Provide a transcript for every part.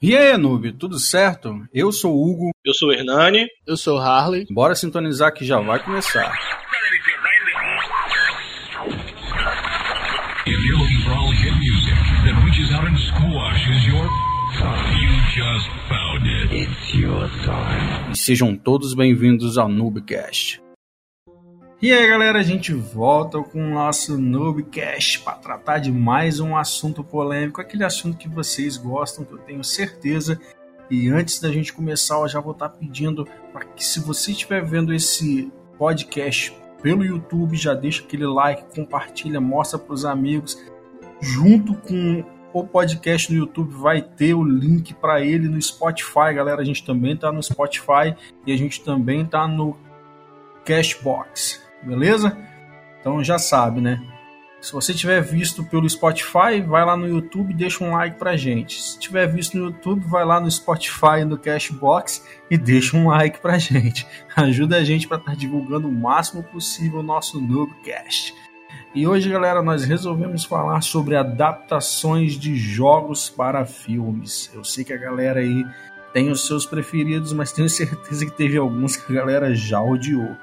E aí, noob, tudo certo? Eu sou o Hugo. Eu sou o Hernani. Eu sou o Harley. Bora sintonizar que já vai começar. If you're looking for all hit music that reaches out and squashes your. You just found it. It's your time. E sejam todos bem-vindos ao Noobcast. E aí, galera, a gente volta com o nosso Noobcast para tratar de mais um assunto polêmico, aquele assunto que vocês gostam, que eu tenho certeza. E antes da gente começar, eu já vou estar pedindo para que, se você estiver vendo esse podcast pelo YouTube, já deixa aquele like, compartilha, mostra para os amigos. Junto com o podcast no YouTube vai ter o link para ele no Spotify, galera. A gente também está no Spotify e a gente também está no Cashbox, beleza? Então já sabe, né? Se você tiver visto pelo Spotify, vai lá no YouTube e deixa um like pra gente. Se tiver visto no YouTube, vai lá no Spotify, no Cashbox e deixa um like pra gente. Ajuda a gente para estar tá divulgando o máximo possível o nosso Noobcast. E hoje, galera, nós resolvemos falar sobre adaptações de jogos para filmes. Eu sei que a galera aí tem os seus preferidos, mas tenho certeza que teve alguns que a galera já odiou.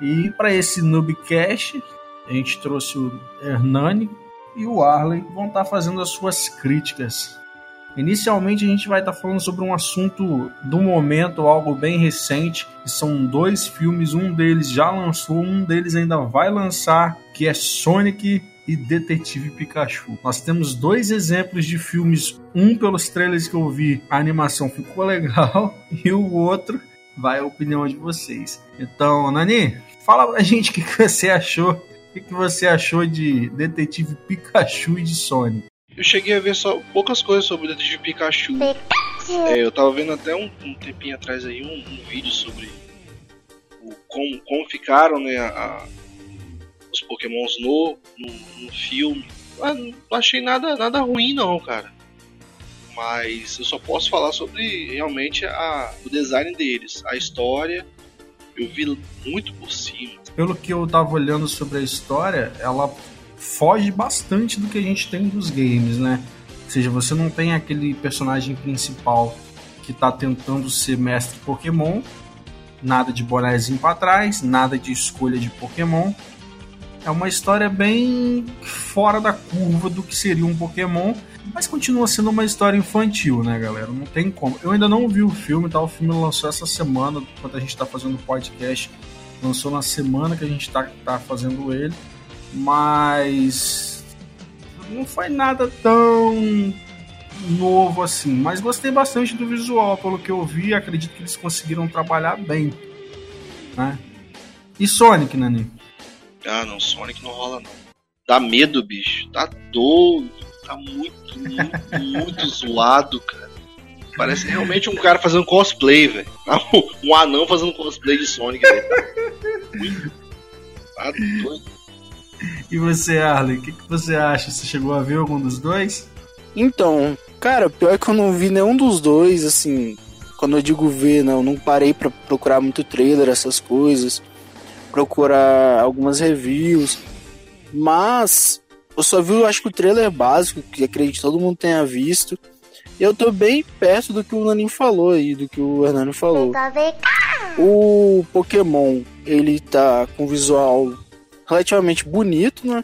E para esse Noobcast, a gente trouxe o Hernani e o Arley vão estar fazendo as suas críticas. Inicialmente a gente vai estar falando sobre um assunto do momento, algo bem recente, que são dois filmes, um deles já lançou, um deles ainda vai lançar, que é Sonic e Detetive Pikachu. Nós temos dois exemplos de filmes, um pelos trailers que eu vi, a animação ficou legal, e o outro vai a opinião de vocês. Então, Nani, fala pra gente o que você achou o que você achou de Detetive Pikachu e de Sonic? Eu cheguei a ver só poucas coisas sobre o Detetive Pikachu. É, eu tava vendo até um, um tempinho atrás aí um, um vídeo sobre o, como, como ficaram né, a, os pokémons no, no, no filme. Ah, não achei nada, nada ruim não, cara. Mas eu só posso falar sobre realmente a, o design deles, a história. Eu vi muito por cima pelo que eu tava olhando sobre a história, ela foge bastante do que a gente tem dos games, né? Ou seja, você não tem aquele personagem principal que tá tentando ser mestre Pokémon, nada de bonézinho para trás, nada de escolha de Pokémon. É uma história bem fora da curva do que seria um Pokémon, mas continua sendo uma história infantil, né, galera? Não tem como. Eu ainda não vi o filme, tá? O filme lançou essa semana, quando a gente tá fazendo o podcast Lançou na semana que a gente tá, tá fazendo ele. Mas não foi nada tão novo assim. Mas gostei bastante do visual, pelo que eu vi. Acredito que eles conseguiram trabalhar bem. Né? E Sonic, Nani? Ah, não, Sonic não rola não. Dá medo, bicho. Tá doido. Tá muito, muito, muito zoado, cara. Parece realmente um cara fazendo cosplay, velho. Um anão fazendo cosplay de Sonic, velho. Tá doido. E você, Arley, o que, que você acha? Você chegou a ver algum dos dois? Então, cara, pior é que eu não vi nenhum dos dois, assim. Quando eu digo ver, não, não parei para procurar muito trailer, essas coisas. Procurar algumas reviews. Mas eu só vi, eu acho que o trailer básico, que acredito que todo mundo tenha visto eu tô bem perto do que o Nanin falou aí, do que o Hernani falou. O Pokémon, ele tá com visual relativamente bonito, né?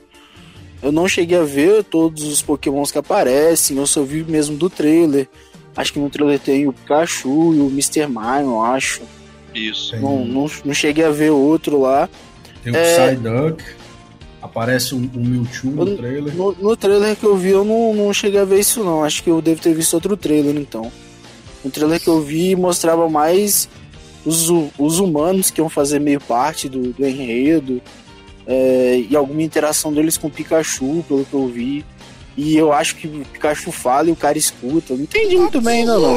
Eu não cheguei a ver todos os Pokémons que aparecem, eu só vi mesmo do trailer. Acho que no trailer tem o Pikachu e o Mr. Mime, eu acho. Isso. Não, não, não cheguei a ver outro lá. Tem o é... Psyduck. Aparece um, um Mewtwo no trailer. No, no, trailer que eu vi, eu não, não cheguei a ver isso não. Acho que eu devo ter visto outro trailer então. No trailer que eu vi mostrava mais os, os humanos que iam fazer meio parte do, do enredo. É, e alguma interação deles com o Pikachu, pelo que eu vi. E eu acho que o Pikachu fala e o cara escuta. não entendi muito bem ainda não.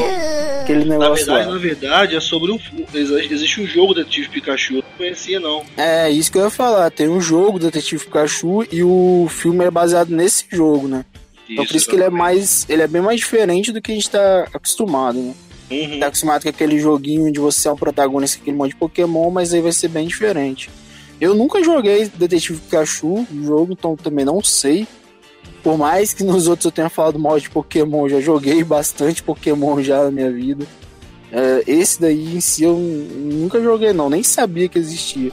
Aquele negócio na verdade, lá. na verdade, é sobre um. Existe um jogo Detetive Pikachu. Eu não conhecia, não. É, isso que eu ia falar. Tem um jogo Detetive Pikachu e o filme é baseado nesse jogo, né? Isso, então por isso que ele é mais. Ele é bem mais diferente do que a gente tá acostumado, né? Uhum. Tá acostumado com aquele joguinho onde você é um protagonista aquele monte de Pokémon, mas aí vai ser bem diferente. Eu nunca joguei Detetive Pikachu, o jogo, então também não sei Por mais que nos outros eu tenha falado mal de Pokémon, já joguei bastante Pokémon já na minha vida. É, esse daí em si eu nunca joguei não, nem sabia que existia.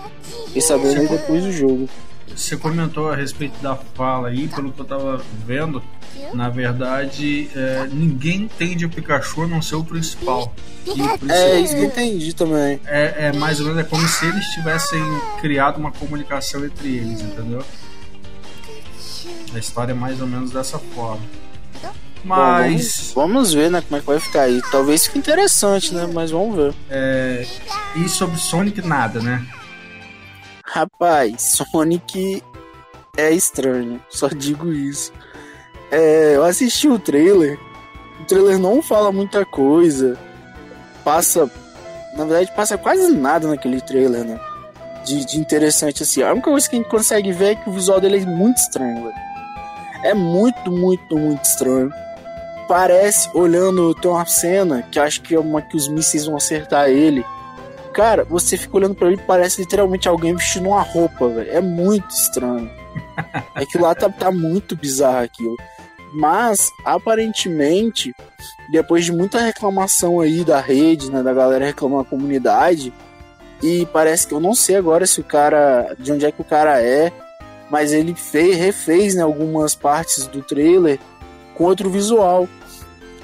E sabendo depois do jogo. Você comentou a respeito da fala aí, pelo que eu tava vendo, na verdade, é, ninguém entende o Pikachu a não ser o principal. é, isso que eu entendi também. É, é mais ou menos é como se eles tivessem criado uma comunicação entre eles, entendeu? A história é mais ou menos dessa forma. Mas. Bom, vamos, vamos, ver, né, como é que vai ficar aí. Talvez fique interessante, né? Mas vamos ver. É, e sobre Sonic, nada, né? Rapaz, Sonic é estranho. Só digo isso. É, eu assisti o trailer. O trailer não fala muita coisa. Passa. Na verdade, passa quase nada naquele trailer, né? De, de interessante assim. A única coisa que a gente consegue ver é que o visual dele é muito estranho, velho. É muito, muito, muito estranho. Parece, olhando, tem uma cena que acho que é uma que os mísseis vão acertar ele. Cara, você fica olhando para ele parece literalmente alguém vestindo uma roupa, velho. É muito estranho. Aquilo lá tá, tá muito bizarro aquilo. Mas, aparentemente, depois de muita reclamação aí da rede, né, da galera reclamando da comunidade, e parece que eu não sei agora se o cara, de onde é que o cara é, mas ele fez, refez né, algumas partes do trailer com outro visual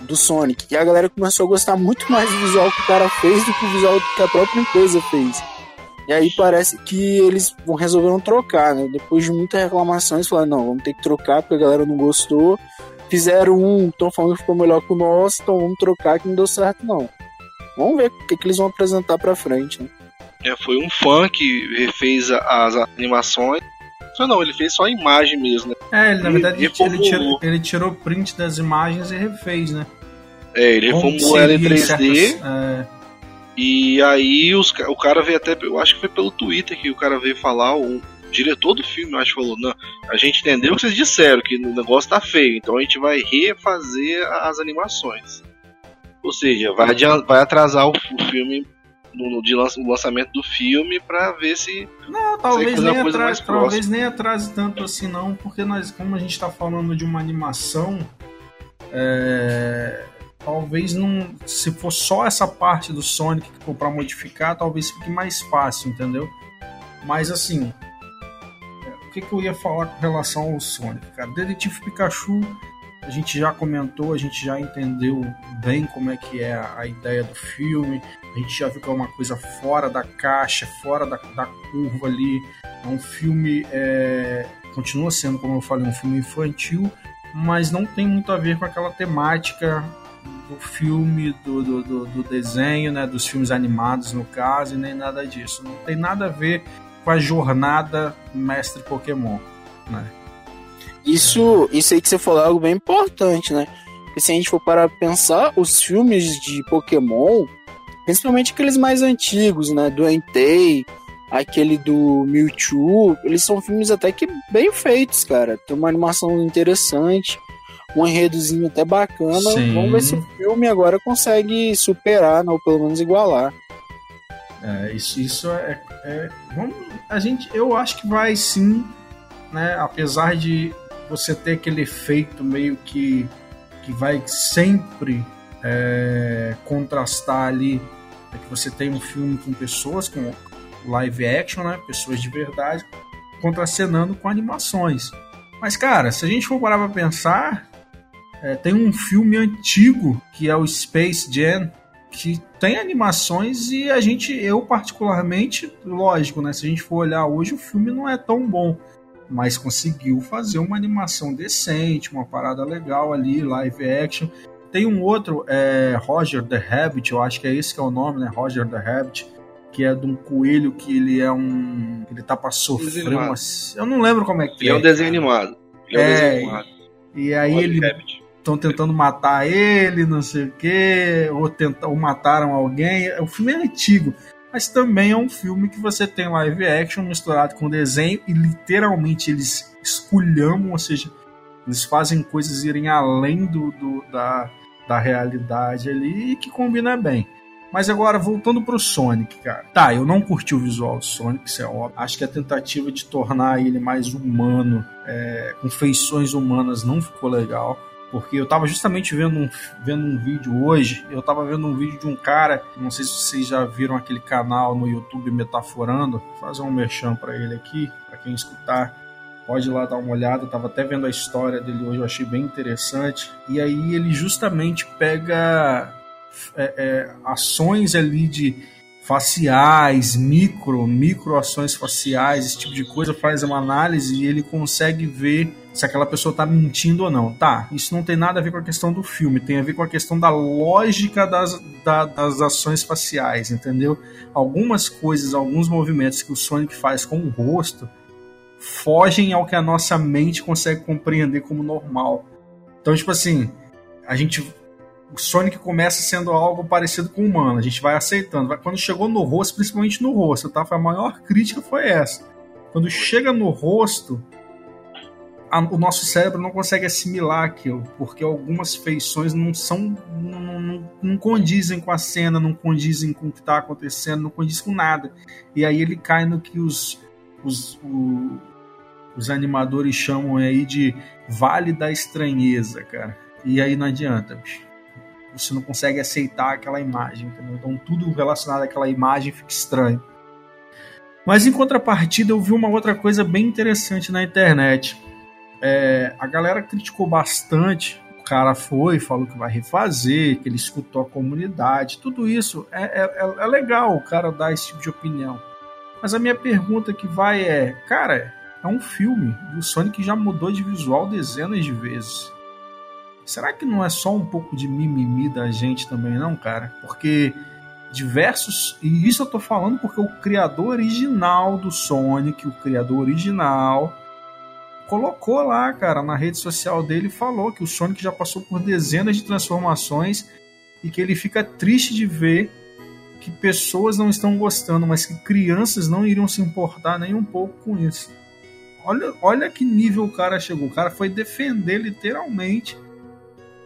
do Sonic. E a galera começou a gostar muito mais do visual que o cara fez do que o visual que a própria empresa fez. E aí parece que eles resolveram trocar, né? Depois de muitas reclamações, falaram, não, vamos ter que trocar porque a galera não gostou. Fizeram um, estão falando que ficou melhor que o nosso, então vamos trocar que não deu certo, não. Vamos ver o que, que eles vão apresentar pra frente, né? É, foi um fã que refez as animações. Não, ele fez só a imagem mesmo, né? É, ele, na verdade ele, ele, tirou, ele tirou print das imagens e refez, né? É, ele reformulou ela em 3D. Certas, é e aí os, o cara veio até, eu acho que foi pelo Twitter que o cara veio falar, o diretor do filme, eu acho que falou, não, a gente entendeu o que vocês disseram, que o negócio tá feio, então a gente vai refazer as animações. Ou seja, vai, vai atrasar o, o filme no, de lança, lançamento do filme para ver se. Não, talvez nem, atrase, talvez nem atrase tanto assim, não, porque nós, como a gente está falando de uma animação, é, talvez não. Se for só essa parte do Sonic que for pra modificar, talvez fique mais fácil, entendeu? Mas assim. É, o que, que eu ia falar com relação ao Sonic, cara? Detetive Pikachu, a gente já comentou, a gente já entendeu bem como é que é a, ideia do filme, a gente já viu que é uma coisa fora da caixa, fora da, da curva ali. É um filme. É, continua sendo, como eu falei, um filme infantil, mas não tem muito a ver com aquela temática do filme, do, do, do, do, desenho, né, dos filmes animados no caso, e nem nada disso. Não tem nada a ver com a jornada mestre Pokémon, né? Isso, isso aí que você falou é algo bem importante, né? Porque se a gente for parar pra pensar, os filmes de Pokémon, principalmente aqueles mais antigos, né? Do Entei, aquele do Mewtwo, eles são filmes até que bem feitos, cara. Tem uma animação interessante um enredozinho até bacana. Sim. Vamos ver se o filme agora consegue superar, né, ou pelo menos igualar. É, isso, isso é, é, vamos, a gente, eu acho que vai sim, né? Apesar de você ter aquele efeito meio que que vai sempre é, contrastar ali, é que você tem um filme com pessoas com live action, né? Pessoas de verdade contracenando com animações. Mas cara, se a gente for parar para pensar, é, tem um filme antigo que é o Space Jam, que tem animações e a gente, eu particularmente, lógico, né? Se a gente for olhar hoje, o filme não é tão bom, mas conseguiu fazer uma animação decente, uma parada legal ali, live action. Tem um outro, é, Roger the Rabbit, eu acho que é esse que é o nome, né? Roger the Rabbit, que é de um coelho que ele é um. Ele tá pra sofrer uma. Eu não lembro como é que e é. é um desenho animado. é, é um desenho animado. E aí Roger ele. Estão tentando matar ele, não sei o quê, ou, tenta, ou mataram alguém. O filme é antigo, mas também é um filme que você tem live action misturado com desenho e literalmente eles esculhamam, ou seja, eles fazem coisas irem além do, do da, da realidade ali e que combina bem. Mas agora, voltando pro Sonic, cara. Tá, eu não curti o visual do Sonic, isso é óbvio. Acho que a tentativa de tornar ele mais humano, é, com feições humanas, não ficou legal. Porque eu tava justamente vendo um, vendo um vídeo hoje, eu tava vendo um vídeo de um cara, não sei se vocês já viram aquele canal no YouTube Metaforando, vou fazer um merchan para ele aqui, para quem escutar pode ir lá dar uma olhada. Eu tava até vendo a história dele hoje, eu achei bem interessante. E aí ele justamente pega é, é, ações ali de faciais, micro, micro ações faciais, esse tipo de coisa, faz uma análise e ele consegue ver se aquela pessoa está mentindo ou não. Tá, isso não tem nada a ver com a questão do filme, tem a ver com a questão da lógica das, da, das ações faciais, entendeu? Algumas coisas, alguns movimentos que o Sonic faz com o rosto fogem ao que a nossa mente consegue compreender como normal. Então, tipo assim, a gente o Sonic começa sendo algo parecido com o humano, a gente vai aceitando. Quando chegou no rosto, principalmente no rosto, tá? Foi a maior crítica foi essa. Quando chega no rosto, a, o nosso cérebro não consegue assimilar aquilo, porque algumas feições não são. Não, não, não condizem com a cena, não condizem com o que está acontecendo, não condizem com nada. E aí ele cai no que os, os, o, os animadores chamam aí de Vale da Estranheza, cara. E aí não adianta, bicho você não consegue aceitar aquela imagem, entendeu? Então tudo relacionado àquela imagem fica estranho. Mas em contrapartida, eu vi uma outra coisa bem interessante na internet. É, a galera criticou bastante. O cara foi, falou que vai refazer, que ele escutou a comunidade. Tudo isso é, é, é legal o cara dar esse tipo de opinião. Mas a minha pergunta que vai é: cara, é um filme o Sonic já mudou de visual dezenas de vezes. Será que não é só um pouco de mimimi da gente também, não, cara? Porque diversos. E isso eu tô falando porque o criador original do Sonic, o criador original, colocou lá, cara, na rede social dele falou que o Sonic já passou por dezenas de transformações e que ele fica triste de ver que pessoas não estão gostando, mas que crianças não iriam se importar nem um pouco com isso. Olha, olha que nível o cara chegou. O cara foi defender literalmente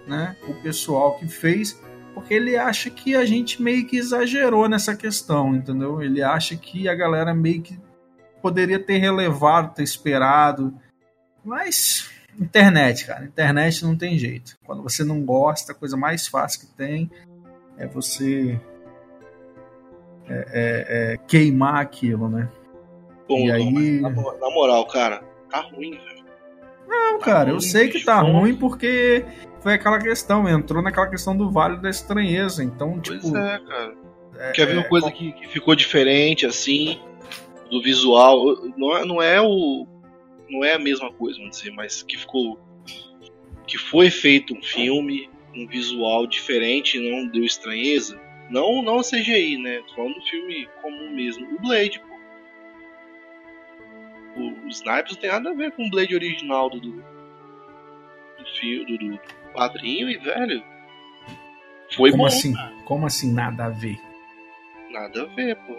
né, o pessoal que fez, porque ele acha que a gente meio que exagerou nessa questão, entendeu? Ele acha que a galera meio que poderia ter relevado, ter esperado, mas internet, cara, internet não tem jeito. Quando você não gosta, a coisa mais fácil que tem é você é, é, é queimar aquilo, né? Bom, e aí... na, moral, cara, tá ruim, velho. Não, tá cara, ruim, eu sei que tá ruim porque foi aquela questão, entrou naquela questão do Vale da Estranheza. Então, pois tipo. é, cara. É, Quer ver uma é, coisa que, que, ficou diferente, assim, do visual? Não é, não é o. Não é a mesma coisa, vamos dizer, mas que ficou. Que foi feito um filme, um visual diferente não deu estranheza. Não, não CGI, né? Tô falando do filme comum mesmo. O Blade, pô. O, o Snipes não tem nada a ver com o Blade original do, do, do, do, do quadrinho e, velho, foi Como bom. assim? Como assim nada a ver? Nada a ver, pô.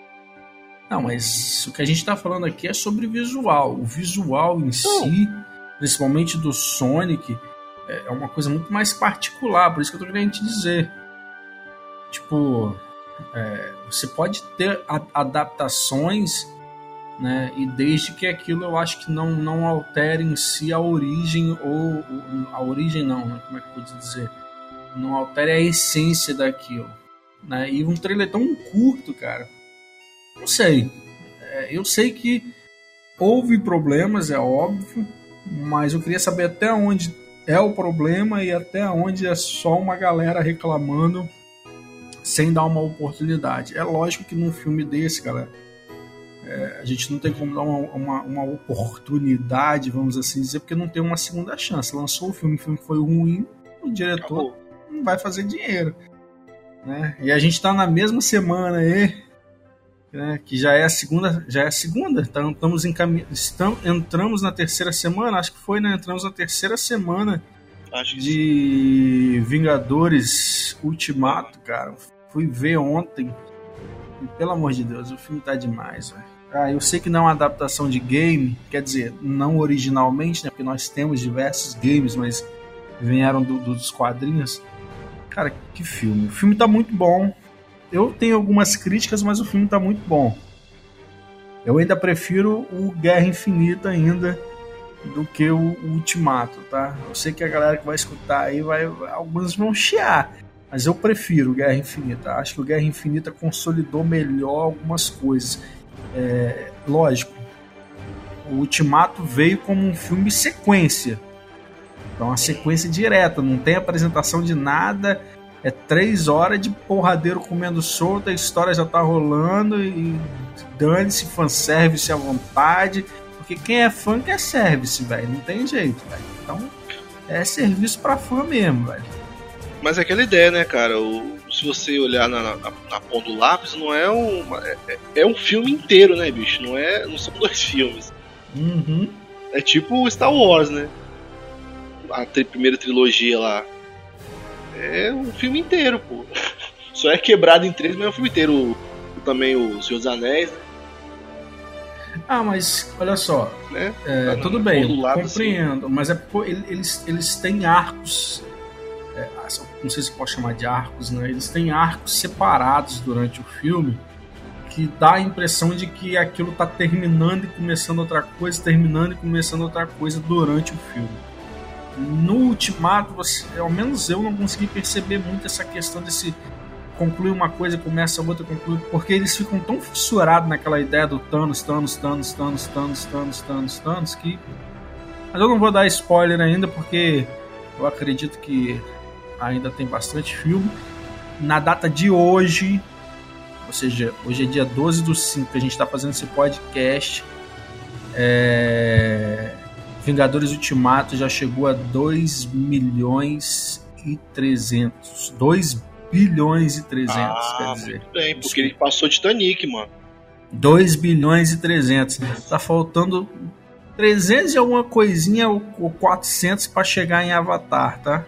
Não, mas o que a gente tá falando aqui é sobre visual. O visual em Não. si, principalmente do Sonic, é, é uma coisa muito mais particular, por isso que eu tô querendo te dizer. Tipo, é, você pode ter adaptações né? E desde que aquilo eu acho que não, não altere em si a origem ou a origem não, né? como é que eu posso dizer? Não altere a essência daquilo, né? E um trailer tão curto, cara. Não sei. É, eu sei que houve problemas, é óbvio, mas eu queria saber até onde é o problema e até onde é só uma galera reclamando sem dar uma oportunidade. É lógico que num filme desse, galera, é, a gente não tem como dar uma, uma, uma, oportunidade, vamos assim dizer, porque não tem uma segunda chance. Lançou o filme, o filme foi ruim, o diretor Acabou. não vai fazer dinheiro. Né? E a gente está na mesma semana aí, né, que já é a segunda, já é a segunda, então estamos encam... estamos, entramos na terceira semana, acho que foi, né? Entramos na terceira semana de Vingadores Ultimato, cara. Fui ver ontem. Pelo amor de Deus, o filme tá demais, velho. Ah, eu sei que não é uma adaptação de game, quer dizer, não originalmente, né? Porque nós temos diversos games, mas vieram do, dos quadrinhos. Cara, que filme. O filme tá muito bom. eu tenho algumas críticas, mas o filme tá muito bom. Eu ainda prefiro o Guerra Infinita ainda do que o, o Ultimato, tá? Eu sei que a galera que vai escutar aí vai alguns vão chiar, mas eu prefiro Guerra Infinita. Acho que o Guerra Infinita consolidou melhor algumas coisas. É, lógico, o Ultimato veio como um filme sequência. Então, uma sequência direta, não tem apresentação de nada. É três horas de porradeiro comendo solto, a história já tá rolando e dane-se, fanservice à vontade. Porque quem é fã quer service, velho. Não tem jeito, velho. Então, é serviço pra fã mesmo, velho. Mas é aquela ideia, né, cara? O, se você olhar na, na, na ponta do lápis, não é um. É, é, um filme inteiro, né, bicho? Não, é, não são dois filmes. Uhum. É tipo Star Wars, né? A tri primeira trilogia lá. É um filme inteiro, pô. Só é quebrado em três, mas é um filme inteiro. O, também o Senhor dos Anéis, né? Ah, mas olha só. né? É, Tá tudo bem, do lado, compreendo, mas é eles, eles têm arcos. É, não sei se pode chamar de arcos, né? Eles têm arcos separados durante o filme que dá a impressão de que aquilo tá terminando e começando outra coisa, terminando e começando outra coisa durante o filme. No Ultimato, você, ao menos eu não consegui perceber muito essa questão desse conclui uma coisa, começa outra, conclui, porque eles ficam tão fissurados naquela ideia do Thanos, Thanos, Thanos, Thanos, Thanos, Thanos, Thanos, Thanos, que. Mas eu não vou dar spoiler ainda, porque eu acredito que ainda tem bastante filme. Na data de hoje, ou seja, hoje é dia 12 do 5 que a gente está fazendo esse podcast. É... Vingadores Ultimato já chegou a 2 milhões e 300. 2 bilhões e 300, Ah, quer dizer. muito bem, porque ele passou Titanic, mano. 2 bilhões e 300. Tá faltando 300 e alguma coisinha ou ou 400 para chegar em Avatar, tá?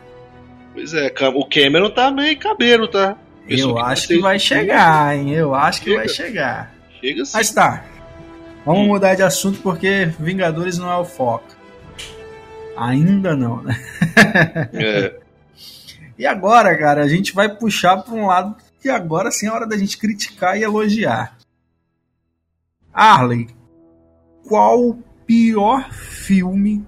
Pois é, o Cameron tá meio cabelo, tá? Pessoa Eu que acho que vai chegar, hein? Eu acho que Chega. vai chegar. Chega sim. Mas tá. Vamos mudar de assunto porque Vingadores não é o foco. Ainda não, né? É, E agora, cara, a gente vai puxar para um lado que agora sim é hora da gente criticar e elogiar. Arley, qual o pior filme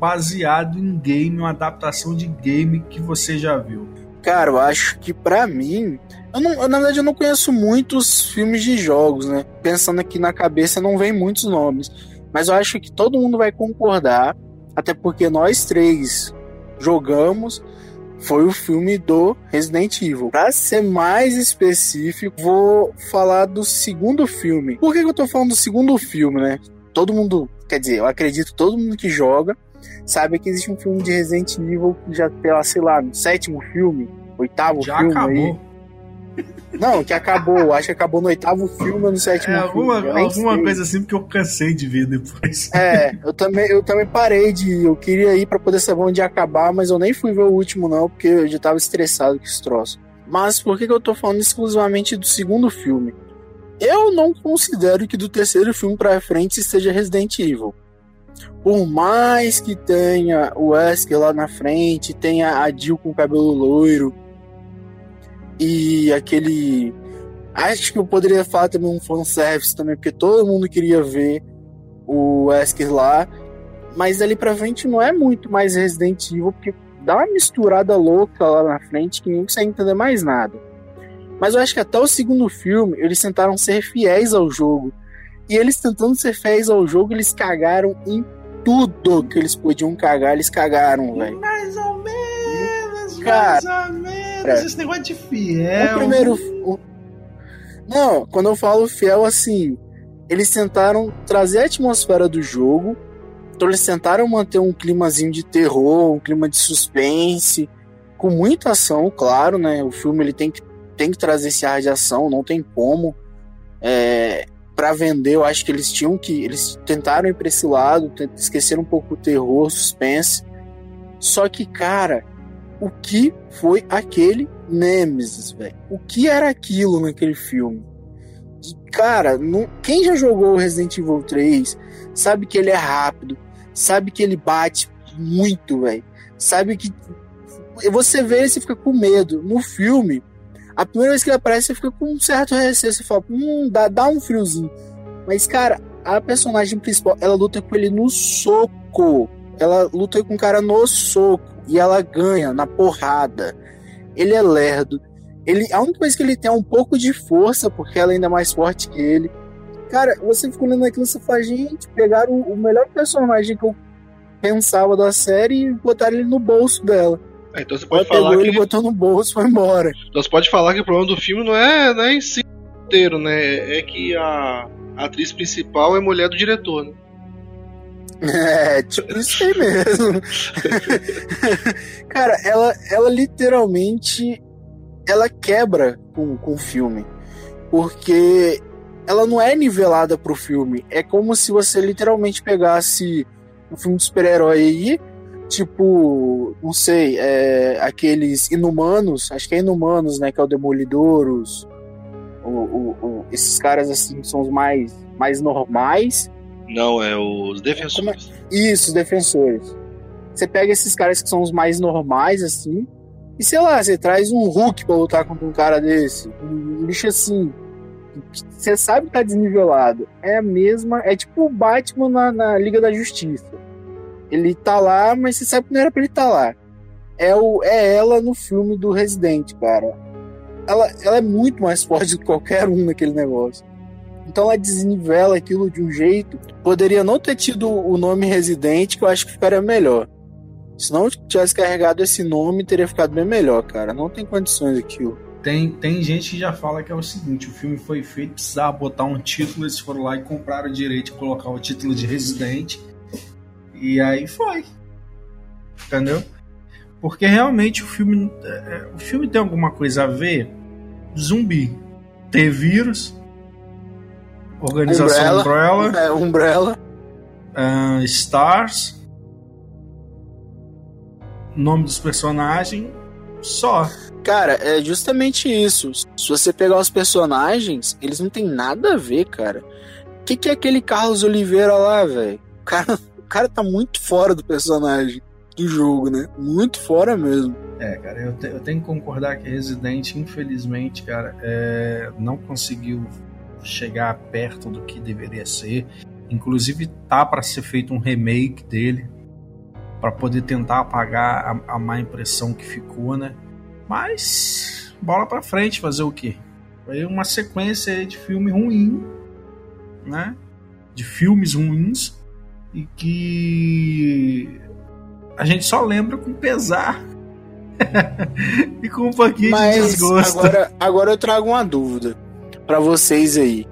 baseado em game, uma adaptação de game que você já viu? Cara, eu acho que pra mim. Eu não, na verdade, eu não conheço muitos filmes de jogos, né? Pensando aqui na cabeça, não vem muitos nomes. Mas eu acho que todo mundo vai concordar, até porque nós três jogamos. Foi o filme do Resident Evil. Pra ser mais específico, vou falar do segundo filme. Por que, que eu tô falando do segundo filme, né? Todo mundo, quer dizer, eu acredito todo mundo que joga sabe que existe um filme de Resident Evil que já tem lá, sei lá, no sétimo filme, oitavo já filme acabou. aí. Não, que acabou, acho que acabou no oitavo filme ou no sétimo É, alguma filme. nem alguma sei. coisa assim, porque eu cansei de ver depois. É, eu também, eu também parei de ir. Eu queria ir pra poder saber onde ia acabar, mas eu nem fui ver o último, não, porque eu já tava estressado com esse troço. Mas por que, que eu tô falando exclusivamente do segundo filme? Eu não considero que do terceiro filme pra frente seja Resident Evil. Por mais que tenha o Wesker lá na frente, tenha a Jill com o cabelo loiro e aquele. Acho que eu poderia falar também um fanservice também, porque todo mundo queria ver o Wesker lá. Mas dali pra frente não é muito mais Resident Evil, porque dá uma misturada louca lá na frente que ninguém consegue entender mais nada. Mas eu acho que até o segundo filme eles tentaram ser fiéis ao jogo. E eles tentando ser fiéis ao jogo, eles cagaram em tudo que eles podiam cagar, eles cagaram, velho. Mais ou menos, Cara, mais ou menos. cara. Esse negócio de O fiel. primeiro. o- Não, quando eu falo fiel, assim, eles tentaram trazer a atmosfera do jogo. Então eles tentaram manter um climazinho de terror, um clima de suspense, com muita ação, claro, né? O filme ele tem que, tem que trazer esse ar de ação, não tem como. É, para vender, eu acho que eles tinham que. Eles tentaram ir pra esse lado, esqueceram um pouco o terror, suspense. Só que, cara, o que foi aquele Nemesis, velho? O que era aquilo naquele filme? E, Cara, não- quem já jogou Resident Evil 3 sabe que ele é rápido, sabe que ele bate muito, velho. Sabe que você vê e você fica com medo. No filme, A primeira vez que ele aparece, você fica com um certo receio, você fala, hum, dá, dá um friozinho. Mas, cara, a personagem principal, ela luta com ele no soco. Ela luta com o cara no soco. E ela ganha na porrada. Ele é lerdo. Ele, a única coisa que ele tem é um pouco de força, porque ela ainda é mais forte que ele. Cara, você fica olhando aquilo e você fala, gente, pegaram o, o melhor personagem que eu pensava da série e botaram ele no bolso dela. É, então você pode Ela falar pegou que. ele, botou no bolso e foi embora. Então você pode falar que o problema do filme não é, não é em si inteiro, né? É que a, a atriz principal é mulher do diretor, né? É, tipo isso aí mesmo. Cara, ela, ela literalmente ela quebra com, com o filme. Porque ela não é nivelada pro filme. É como se você literalmente pegasse um filme de super-herói aí, tipo, não sei, é, aqueles inumanos, acho que é inumanos, né? Que é o Demolidor, os, o, o- o- esses caras assim são os mais, mais normais. Não, é os defensores. Isso, os defensores. Você pega esses caras que são os mais normais, assim, e sei lá, você traz um Hulk pra lutar contra um cara desse. Um bicho assim. Você sabe que tá desnivelado. É a mesma. É tipo o Batman na, na Liga da Justiça. Ele tá lá, mas você sabe que não era pra ele estar tá lá. É, o, é ela no filme do Resident, cara. Ela, ela é muito mais forte do que qualquer um naquele negócio. Então ela desnivela aquilo de um jeito. Poderia não ter tido o nome Resident, que eu acho que ficaria melhor. Se não tivesse carregado esse nome, teria ficado bem melhor, cara. Não tem condições aquilo. Tem, tem gente que já fala que é o seguinte: o filme foi feito, precisava botar um título, eles foram lá e compraram o direito de colocar o título de Resident. E aí foi. Entendeu? Porque realmente o filme. é, é, o filme tem alguma coisa a ver? Zumbi. Ter vírus. Organização Umbrella. É, Umbrella. ah, Stars. Nome dos personagens. Só. Cara, é justamente isso. Se você pegar os personagens, eles não tem nada a ver, cara. O que, que é aquele Carlos Oliveira lá, velho? O cara, cara tá muito fora do personagem do jogo, né? Muito fora mesmo. É, cara, eu, te- eu tenho que concordar que Resident, infelizmente, cara, é, não conseguiu chegar perto do que deveria ser. Inclusive, tá para ser feito um remake dele, para poder tentar apagar a, a má impressão que ficou, né? Mas, bola pra frente, fazer o quê? Foi uma sequência de filme ruim, né? De filmes ruins e que a gente só lembra com pesar e com um pouquinho de Mas desgosto. agora, agora eu trago uma dúvida pra vocês aí.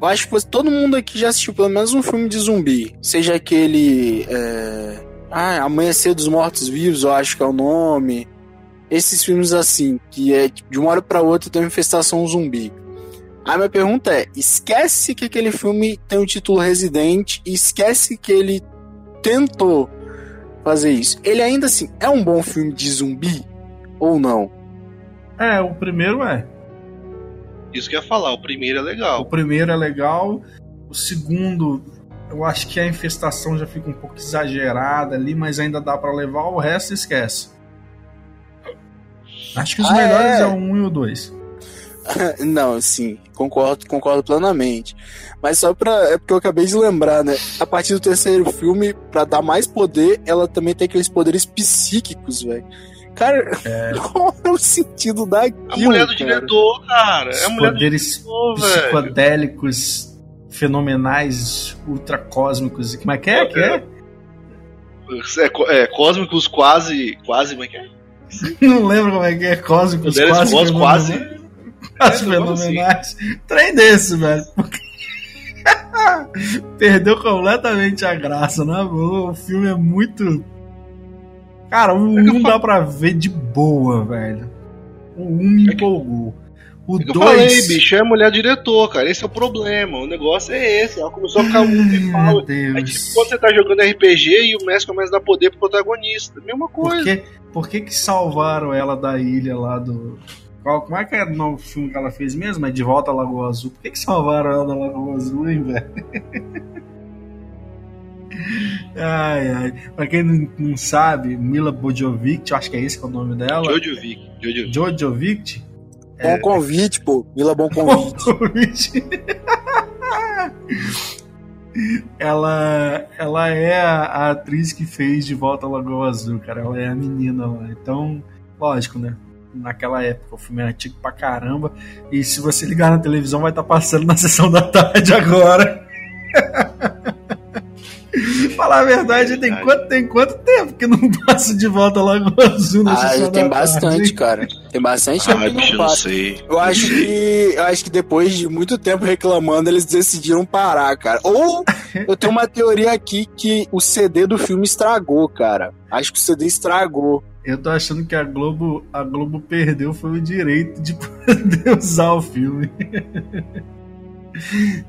Eu acho que todo mundo aqui já assistiu pelo menos um filme de zumbi. Seja aquele. É... Ah, Amanhecer dos Mortos Vivos, eu acho que é o nome. Esses filmes assim, que é de uma hora pra outra tem uma infestação zumbi. Aí minha pergunta é: esquece que aquele filme tem o título Resident e esquece que ele tentou fazer isso. Ele ainda assim é um bom filme de zumbi ou não? É, o primeiro é. Isso que eu ia falar, o primeiro é O legal. primeiro é legal. O segundo, eu acho que a infestação já fica um pouco exagerada ali, mas ainda dá pra levar. O resto esquece. Acho que os Ah, melhores é? é o 1 e o 2. Não, sim, concordo, concordo plenamente. Mas só pra. É porque eu acabei de lembrar, né? A partir do terceiro filme, pra dar mais poder, ela também tem aqueles poderes psíquicos, velho. Cara, qual é o sentido daquilo? A mulher do cara? diretor, cara. É a mulher do poderes diretor, velho. psicodélicos fenomenais, ultracósmicos. Como é que é? Que é? É, é, cósmicos quase. Quase, como é que é? Não lembro como é que é. Cósmicos Poderes quase. quase. Fenomenais. É, um negócio fenomenais. Trem desse, velho. Porque- Perdeu completamente a graça, na boa. O filme é muito. Cara, o É que eu 1 fa- dá pra ver de boa, velho. O 1 me É empolgou. O É que eu 2. falei, bicho, é mulher diretor, cara. Esse é o problema. O negócio é esse. Ela começou a ficar muito e Meu fala. Deus. É tipo quando você tá jogando RPG e o mestre começa a dar poder pro protagonista. Mesma Por coisa. que, por que que salvaram ela da ilha lá do. Qual, como é que é o novo filme que ela fez mesmo? É De Volta à Lagoa Azul. Por que, que salvaram ela da Lagoa Azul, hein, velho? ai, ai. Pra quem não, não sabe, Mila Bojovic, eu acho que é esse que é o nome dela. Jojo Vic. Jojo Vic. Jojovic, Bom convite, pô. Vila Bom Convite. Bom convite. ela, ela é a, a, atriz que fez De Volta à Lagoa Azul, cara. Ela é a menina lá. Então, lógico, né? Naquela época, o filme é antigo pra caramba. E se você ligar na televisão, vai estar tá passando na sessão da tarde agora. Falar a verdade, tem quanto, tem quanto tempo que não passa de volta lá no Azul na Ah, tem bastante, cara. Tem bastante tempo ah, que não passa. Eu acho que eu acho que depois de muito tempo reclamando, eles decidiram parar, cara. Ou eu tenho uma teoria aqui que o CD do filme estragou, cara. Acho que o CD estragou. Eu tô achando que a Globo, a Globo perdeu foi o direito de poder usar o filme.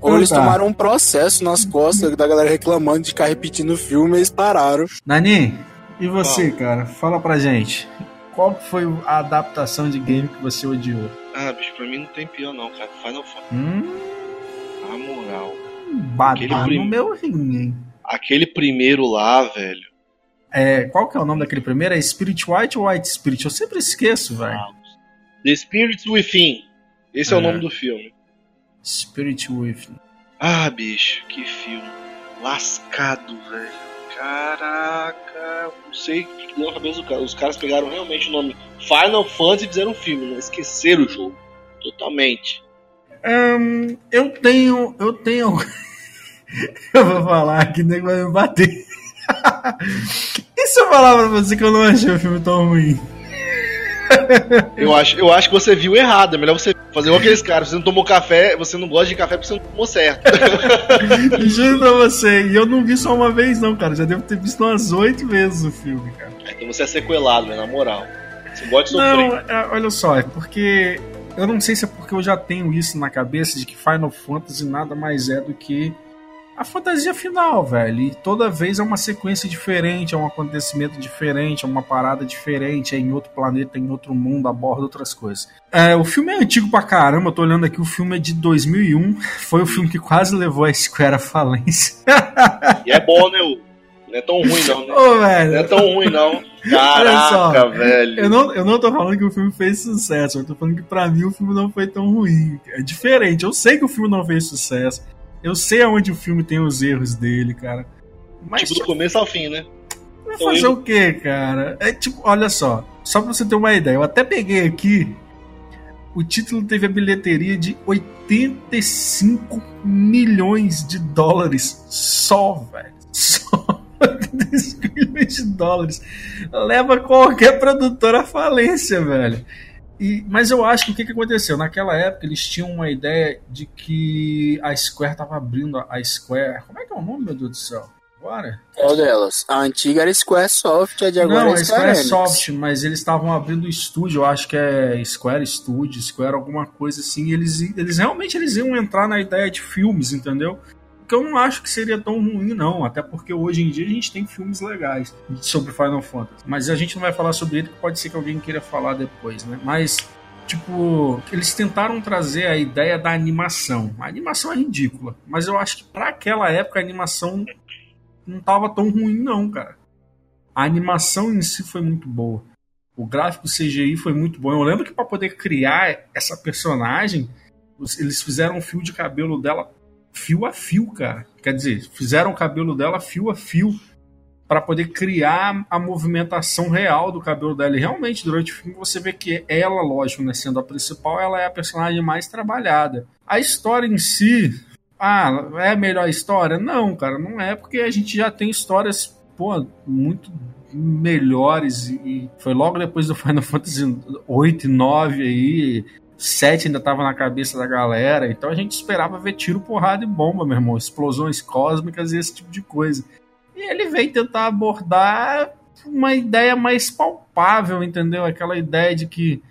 Ou eles tá. tomaram um processo nas costas da galera reclamando de ficar repetindo o filme e eles pararam. Nani, e você, cara? Fala pra gente. Qual foi a adaptação de game que você odiou? Ah, bicho, pra mim não tem pior não, cara. Final Fantasy. Hum? A moral. Badar prim... no meu rim, hein? Aquele primeiro lá, velho. É, qual que é o nome daquele primeiro? É Spirit White ou White Spirit? Eu sempre esqueço, velho. The Spirit Within. Esse é. é o nome do filme. Spirit Within. Ah, bicho, que filme. Lascado, velho. Caraca, não sei o que deu na cabeça do cara. Os caras pegaram realmente o nome Final Fantasy e fizeram um filme, né? Esqueceram o jogo. Totalmente. Um, eu tenho. Eu tenho. eu vou falar que nem vai me bater. e se eu falar pra você que eu não achei o filme tão ruim? eu, acho, eu acho que você viu errado. É melhor você fazer igual aqueles caras. Você não tomou café, você não gosta de café porque você não tomou certo. Juro pra você. E eu não vi só uma vez, não, cara. Já devo ter visto umas oito vezes o filme, cara. Então você é sequelado, né? Na moral. Você gosta de sofrer. Não, é, olha só, é porque. Eu não sei se é porque eu já tenho isso na cabeça de que Final Fantasy nada mais é do que a fantasia final, velho. E toda vez é uma sequência diferente, é um acontecimento diferente, é uma parada diferente, é em outro planeta, é em outro mundo, aborda outras coisas. É, o filme é antigo pra caramba, eu tô olhando aqui, o filme é de 2001, foi o filme que quase levou a Square à falência. E é bom, né? Não é tão ruim, não, né? Ô, velho. Não é tão ruim, não. Caraca, só, velho. Eu não, eu não tô falando que o filme fez sucesso, eu tô falando que pra mim o filme não foi tão ruim. É diferente, eu sei que o filme não fez sucesso. Eu sei aonde o filme tem os erros dele, cara. Mas, tipo, do começo ao fim, né? Vai então fazer eu... o quê, cara? É tipo, olha só, só pra você ter uma ideia, eu até peguei aqui. O título teve a bilheteria de 85 milhões de dólares só, velho. Só 85 milhões de dólares. Leva qualquer produtora à falência, velho. E, mas eu acho que o que, que aconteceu? Naquela época eles tinham uma ideia de que a Square estava abrindo a Square. Como é que é o nome, meu Deus do céu? Agora? Qual delas? A antiga era Squaresoft, a de agora Não, é Square Squaresoft, mas eles estavam abrindo o estúdio, eu acho que é Square Studio, Square alguma coisa assim. Eles, eles realmente eles iam entrar na ideia de filmes, entendeu? Que eu não acho que seria tão ruim, não. Até porque hoje em dia a gente tem filmes legais sobre Final Fantasy. Mas a gente não vai falar sobre ele, porque pode ser que alguém queira falar depois, né? Mas tipo, eles tentaram trazer a ideia da animação. A animação é ridícula, mas eu acho que para aquela época a animação não tava tão ruim não, cara. A animação em si foi muito boa. O gráfico CGI foi muito bom. Eu lembro que para poder criar essa personagem, eles fizeram um fio de cabelo dela fio a fio, cara. Quer dizer, fizeram o cabelo dela fio a fio para poder criar a movimentação real do cabelo dela. E realmente, durante o filme, você vê que ela, lógico, né, sendo a principal, ela é a personagem mais trabalhada. A história em si, ah, é a melhor história? Não, cara, não é, porque a gente já tem histórias, pô, muito melhores e foi logo depois do Final Fantasy 8 e 9 aí, 7 ainda tava na cabeça da galera, então a gente esperava ver tiro, porrada e bomba, meu irmão, explosões cósmicas e esse tipo de coisa. E ele veio tentar abordar uma ideia mais palpável, entendeu? Aquela ideia de que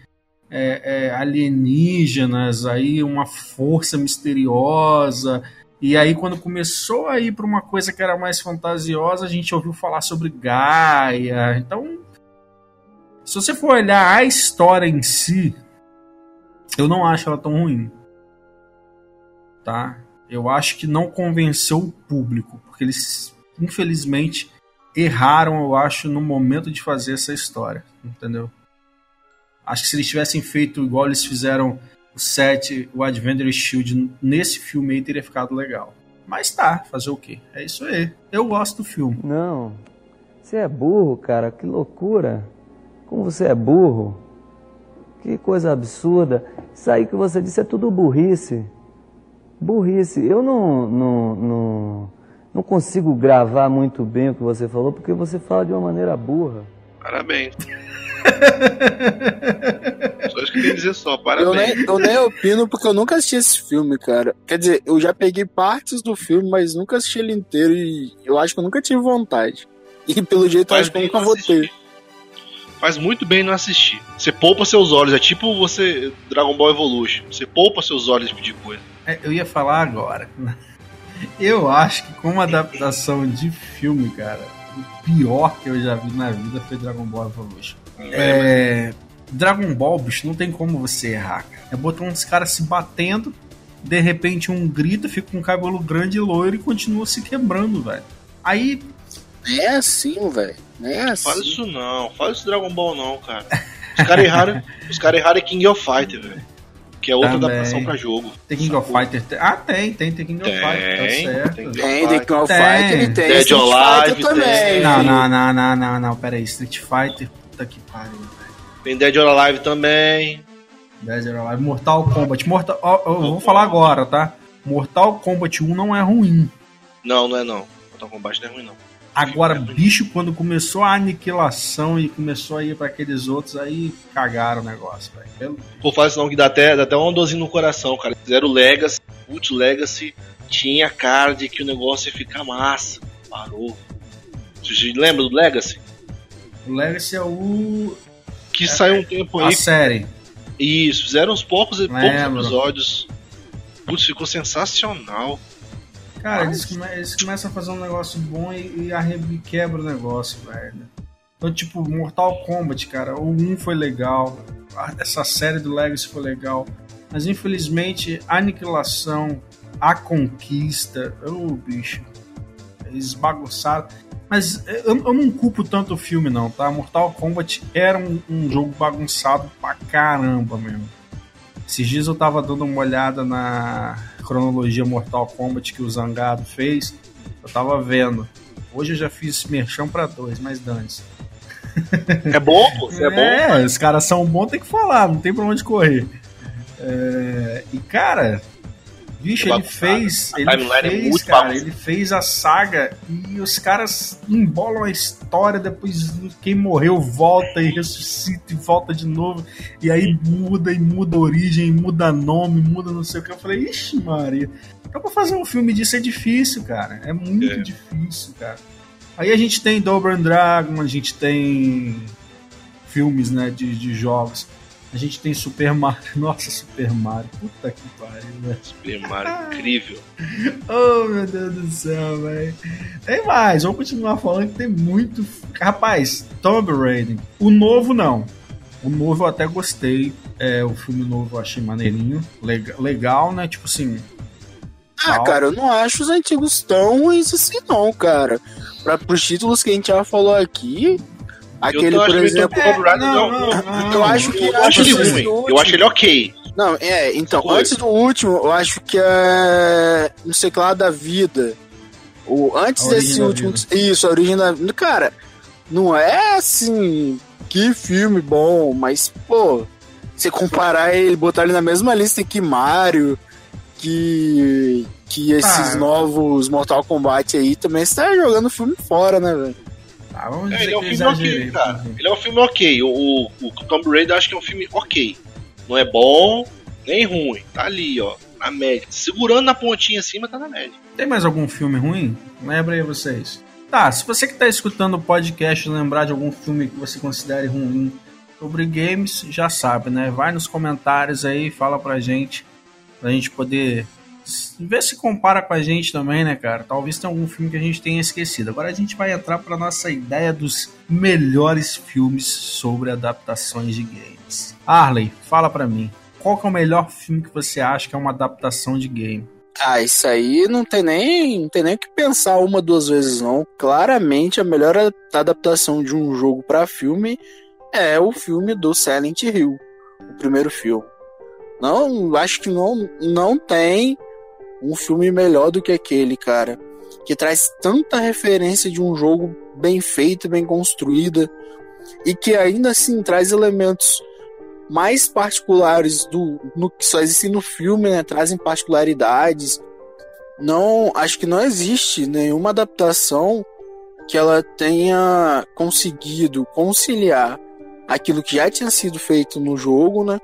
é, é, alienígenas, aí uma força misteriosa. E aí, quando começou a ir para uma coisa que era mais fantasiosa, a gente ouviu falar sobre Gaia. Então, se você for olhar a história em si, eu não acho ela tão ruim. Tá? Eu acho que não convenceu o público, porque eles, infelizmente, erraram, eu acho, no momento de fazer essa história, entendeu? Acho que se eles tivessem feito igual eles fizeram o 7, o Adventure Shield, nesse filme aí teria ficado legal. Mas tá, fazer o quê? É isso aí. Eu gosto do filme. Não. Você é burro, cara. Que loucura. Como você é burro. Que coisa absurda. Isso aí que você disse é tudo burrice. Burrice. Eu não, não, não, não consigo gravar muito bem o que você falou porque você fala de uma maneira burra. Parabéns. só isso que eu queria dizer só, parabéns. Eu nem, eu nem opino porque eu nunca assisti esse filme, cara. Quer dizer, eu já peguei partes do filme, mas nunca assisti ele inteiro e eu acho que eu nunca tive vontade. E pelo jeito eu acho que eu nunca vou ter. Faz muito bem não assistir. Você poupa seus olhos, é tipo você Dragon Ball Evolution. Você poupa seus olhos de coisa. É, eu ia falar agora. Eu acho que como adaptação de filme, cara, o pior que eu já vi na vida foi Dragon Ball Evolution. É, Dragon Ball, bicho, não tem como você errar. Cara. É botar uns caras se batendo, de repente um grita, fica com um cabelo grande e loiro e continua se quebrando, velho. Aí. É assim, velho. É assim. Fala isso não, fala isso Dragon Ball não, cara. Os caras erraram, os cara erraram é King of Fighter, velho. Que é outra Também. adaptação pra jogo. Tem King of Fighter. tem- Ah, tem, tem, tem King of Tem, Fighter, tá certo. tem. Tem The King of. Fighter e tem Dead Alive, também. tem. Não, não, não, não, não, não, pera aí. Street Fighter, puta que pariu, velho. Tem Dead or Alive também. Dead or Alive. Mortal Kombat. Mortal... ó, eu vou falar agora, tá? Mortal Kombat 1 não é ruim. Não, não é não. Mortal Kombat não é ruim não. Agora, bicho, quando começou a aniquilação e começou a ir pra aqueles outros, aí cagaram o negócio, velho. Pô, isso não, que dá até, dá até uma dorzinha no coração, cara. Fizeram o Legacy, o Legacy tinha cara de que o negócio ia ficar massa. Parou. Você lembra do Legacy? O Legacy é o. Que saiu um tempo a aí. série. Isso, fizeram uns poucos, poucos episódios. Putz, ficou sensacional. Cara, eles, come- eles começam a fazer um negócio bom e, e quebra o negócio, velho. Então, tipo, Mortal Kombat, cara, o 1 foi legal, essa série do Legacy foi legal, mas infelizmente a aniquilação, a conquista, ô bicho, eles bagunçaram. Mas eu, eu não culpo tanto o filme, não, tá? Mortal Kombat era um, um jogo bagunçado pra caramba mesmo. Esses dias eu tava dando uma olhada na cronologia Mortal Kombat que o Zangado fez. Eu tava vendo. Hoje eu já fiz merchão pra dois, mas dane-se. É bom, pô? Você é, bom? É, os caras são bons, tem que falar, não tem pra onde correr. É, e cara, É ele fez, ele é fez, cara, bagunçada. ele fez a saga e os caras embolam a história, depois quem morreu volta e ressuscita e volta de novo, e aí muda e muda origem, muda nome, muda não sei o que. Eu falei, ixi, Maria, então pra fazer um filme disso é difícil, cara, é muito É. difícil, cara. Aí a gente tem Double and Dragon, a gente tem filmes, né, de, de jogos. A gente tem Super Mario. Nossa, Super Mario. Puta que pariu, velho. Super Mario, incrível. Oh, meu Deus do céu, velho. Tem mais, vamos continuar falando que tem muito. Rapaz, Tomb Raider. O novo não. O novo eu até gostei. É, o filme novo eu achei maneirinho. Legal, legal né? Tipo assim. Ah, tal. cara, eu não acho os antigos tão ruins assim, não, cara. Pra, pros títulos que a gente já falou aqui, aquele, por exemplo. Raider não, eu acho que eu acho ele ruim. Eu acho ele ok. Não, é, então, Foi. antes do último, eu acho que é. Não sei que lá da vida. O, antes desse último. Isso, a origem da vida. Cara, não é assim. Que filme bom, mas, pô, você comparar ele, botar ele na mesma lista que Mario, que. Que esses Ah. novos Mortal Kombat aí também, você tá jogando filme fora, né, velho? Tá, vamos É, ele é um filme ok, cara. Ele é um filme ok. O, o, o Tomb Raider acho que é um filme ok. Não é bom, nem ruim. Tá ali, ó, na média. Segurando na pontinha acima, tá na média. Tem mais algum filme ruim? Lembra aí vocês. Tá, se você que tá escutando o podcast lembrar de algum filme que você considere ruim sobre games, já sabe, né? Vai nos comentários aí, fala pra gente, pra gente poder ver se compara com a gente também, né, cara? Talvez tenha algum filme que a gente tenha esquecido. Agora a gente vai entrar pra nossa ideia dos melhores filmes sobre adaptações de games. Arley, fala pra mim. Qual que é o melhor filme que você acha que é uma adaptação de game? Ah, isso aí não tem nem, não tem nem o que pensar uma, duas vezes, não. Claramente a melhor adaptação de um jogo pra filme é o filme do Silent Hill, o primeiro filme. Não, acho que não, não tem um filme melhor do que aquele, cara. Que traz tanta referência de um jogo bem feito, bem construída, e que ainda assim traz elementos mais particulares do no que só existem no filme, né? Trazem particularidades. Não, acho que não existe nenhuma adaptação que ela tenha conseguido conciliar aquilo que já tinha sido feito no jogo, né?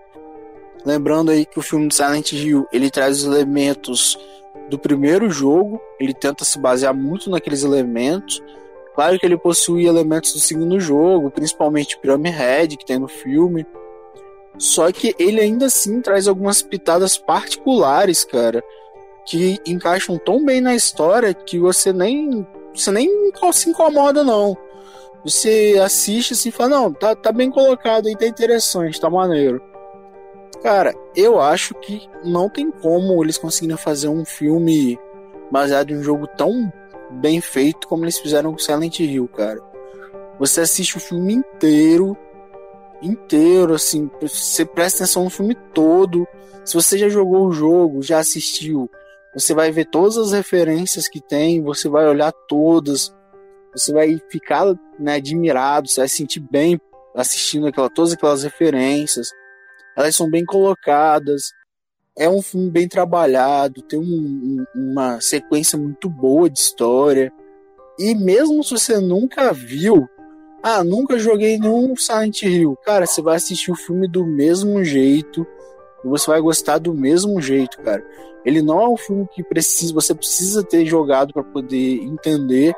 Lembrando aí que o filme de Silent Hill, ele traz os elementos do primeiro jogo, ele tenta se basear muito naqueles elementos. Claro que ele possui elementos do segundo jogo, principalmente Pyramid que tem no filme. Só que ele ainda assim traz algumas pitadas particulares, cara, que encaixam tão bem na história que você nem você nem se incomoda não. Você assiste assim e fala, não, tá, tá bem colocado aí, tá interessante, tá maneiro. Cara, eu acho que não tem como eles conseguirem fazer um filme baseado em um jogo tão bem feito como eles fizeram com Silent Hill, cara. Você assiste o filme inteiro, inteiro, assim, você presta atenção no filme todo. Se você já jogou o jogo, já assistiu, você vai ver todas as referências que tem, você vai olhar todas, você vai ficar né, admirado, você vai se sentir bem assistindo aquela, todas aquelas referências. Elas são bem colocadas, é um filme bem trabalhado, tem um, um, uma sequência muito boa de história. E mesmo se você nunca viu, ah, nunca joguei nenhum Silent Hill, cara, você vai assistir o filme do mesmo jeito e você vai gostar do mesmo jeito, cara. Ele não é um filme que precisa, você precisa ter jogado para poder entender,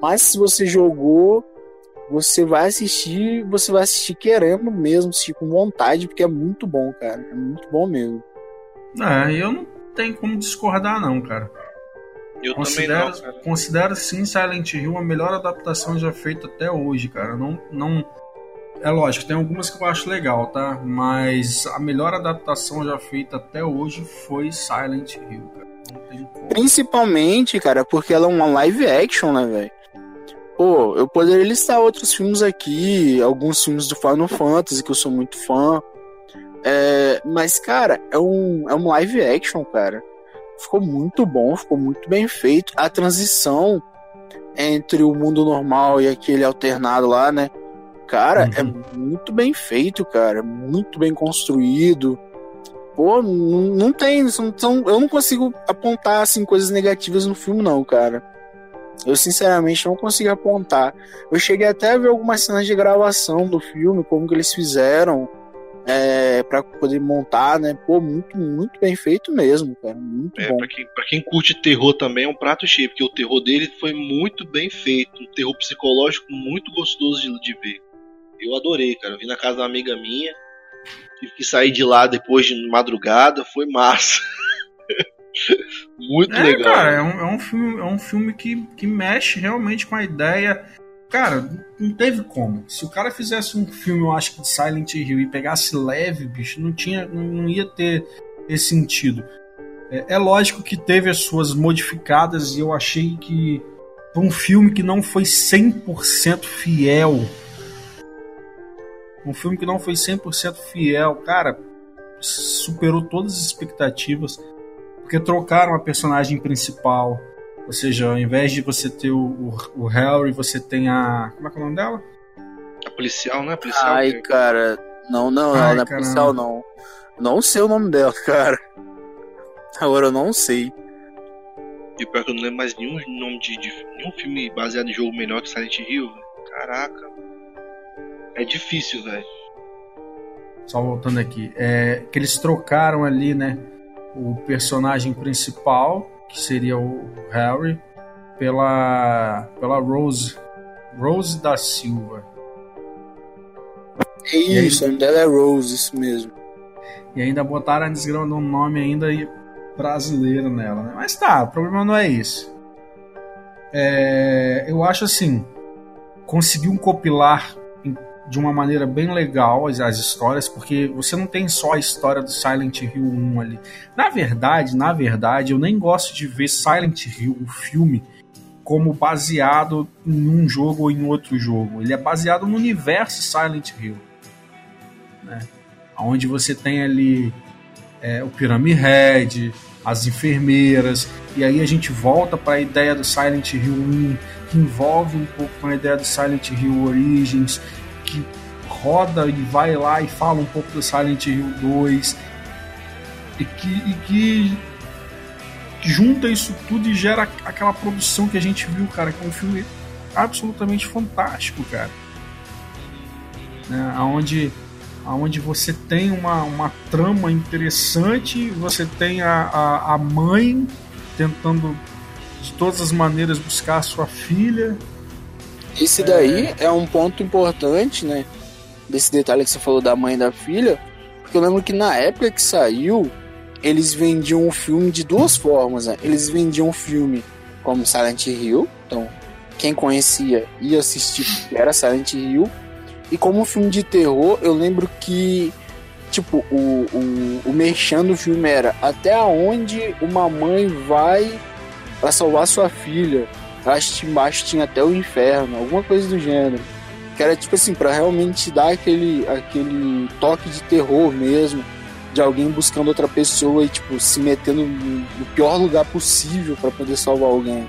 mas se você jogou, você vai assistir, você vai assistir querendo mesmo, assistir com vontade, porque é muito bom, cara. É muito bom mesmo. É, eu não tenho como discordar, não, cara. Eu considero, também não, cara. considero sim Silent Hill a melhor adaptação já feita até hoje, cara. Não, não. É lógico, tem algumas que eu acho legal, tá? Mas a melhor adaptação já feita até hoje foi Silent Hill, cara. Não tem como. Principalmente, cara, porque ela é uma live action, né, velho? Pô, eu poderia listar outros filmes aqui, alguns filmes do Final Fantasy, que eu sou muito fã. É, mas, cara, é um, é um live action, cara. Ficou muito bom, ficou muito bem feito. A transição entre o mundo normal e aquele alternado lá, né? Cara, é Uhum. muito bem feito, cara. Muito bem construído. Pô, não, não tem. São- eu não consigo apontar assim, coisas negativas no filme, não, cara. Eu sinceramente não consigo apontar. Eu cheguei até a ver algumas cenas de gravação do filme, como que eles fizeram é, para poder montar, né? Pô, muito, muito bem feito mesmo, cara. Muito É, bom. pra quem, pra quem curte terror também é um prato cheio, porque o terror dele foi muito bem feito. Um terror psicológico muito gostoso de, de ver. Eu adorei, cara. Eu vi na casa de uma amiga minha. Tive que sair de lá depois de madrugada. Foi massa. muito É, legal. cara, é um, é um filme, é um filme que, que mexe realmente com a ideia. Cara, não teve como. Se o cara fizesse um filme, eu acho que de Silent Hill e pegasse leve, bicho, não tinha, não, não ia ter esse sentido. É, é lógico que teve as suas modificadas e eu achei que foi um filme que não foi 100% fiel. Um filme que não foi 100% fiel, cara, superou todas as expectativas porque trocaram a personagem principal. Ou seja, ao invés de você ter o, o, o Harry, você tem a. Como é que é o nome dela? A policial, né? A policial. Ai, que- cara. Não, não, Ai, ela não é policial, não. Não sei o nome dela, cara. Agora eu não sei. E pior que eu não lembro mais nenhum nome de, de nenhum filme baseado em jogo melhor que Silent Hill. velho. Caraca. É difícil, velho. Só voltando aqui. É, que eles trocaram ali, né? O personagem principal, que seria o Harry, pela, pela Rose. Rose da Silva. É isso, o nome dela é Rose, isso mesmo. E ainda botaram a desgrama de um nome ainda brasileiro nela, né? Mas tá, o problema não é isso. É, eu acho assim, conseguiu compilar em- de uma maneira bem legal as, as histórias, porque você não tem só a história do Silent Hill 1 ali. Na verdade, na verdade, eu nem gosto de ver Silent Hill, o filme, como baseado em um jogo ou em outro jogo. Ele é baseado no universo Silent Hill. Né? Onde você tem ali é, o Pyramid Head, as enfermeiras, e aí a gente volta para a ideia do Silent Hill 1, que envolve um pouco com a ideia do Silent Hill Origins, que roda e vai lá e fala um pouco do Silent Hill 2, e que, e que junta isso tudo e gera aquela produção que a gente viu, cara, que é um filme absolutamente fantástico, cara. Né? Onde, onde você tem uma, uma trama interessante, você tem a, a, a mãe tentando de todas as maneiras buscar a sua filha. Esse daí é... é um ponto importante, né? Desse detalhe que você falou da mãe e da filha, porque eu lembro que na época que saiu, eles vendiam o filme de duas formas. Né? Eles vendiam o filme como Silent Hill, então quem conhecia ia assistir era Silent Hill. E como um filme de terror, eu lembro que tipo, o, o, o merchan do filme era até onde uma mãe vai para salvar sua filha. Que embaixo tinha até o inferno, alguma coisa do gênero. Que era tipo assim, para realmente dar aquele, aquele toque de terror mesmo de alguém buscando outra pessoa e, tipo, se metendo no pior lugar possível para poder salvar alguém.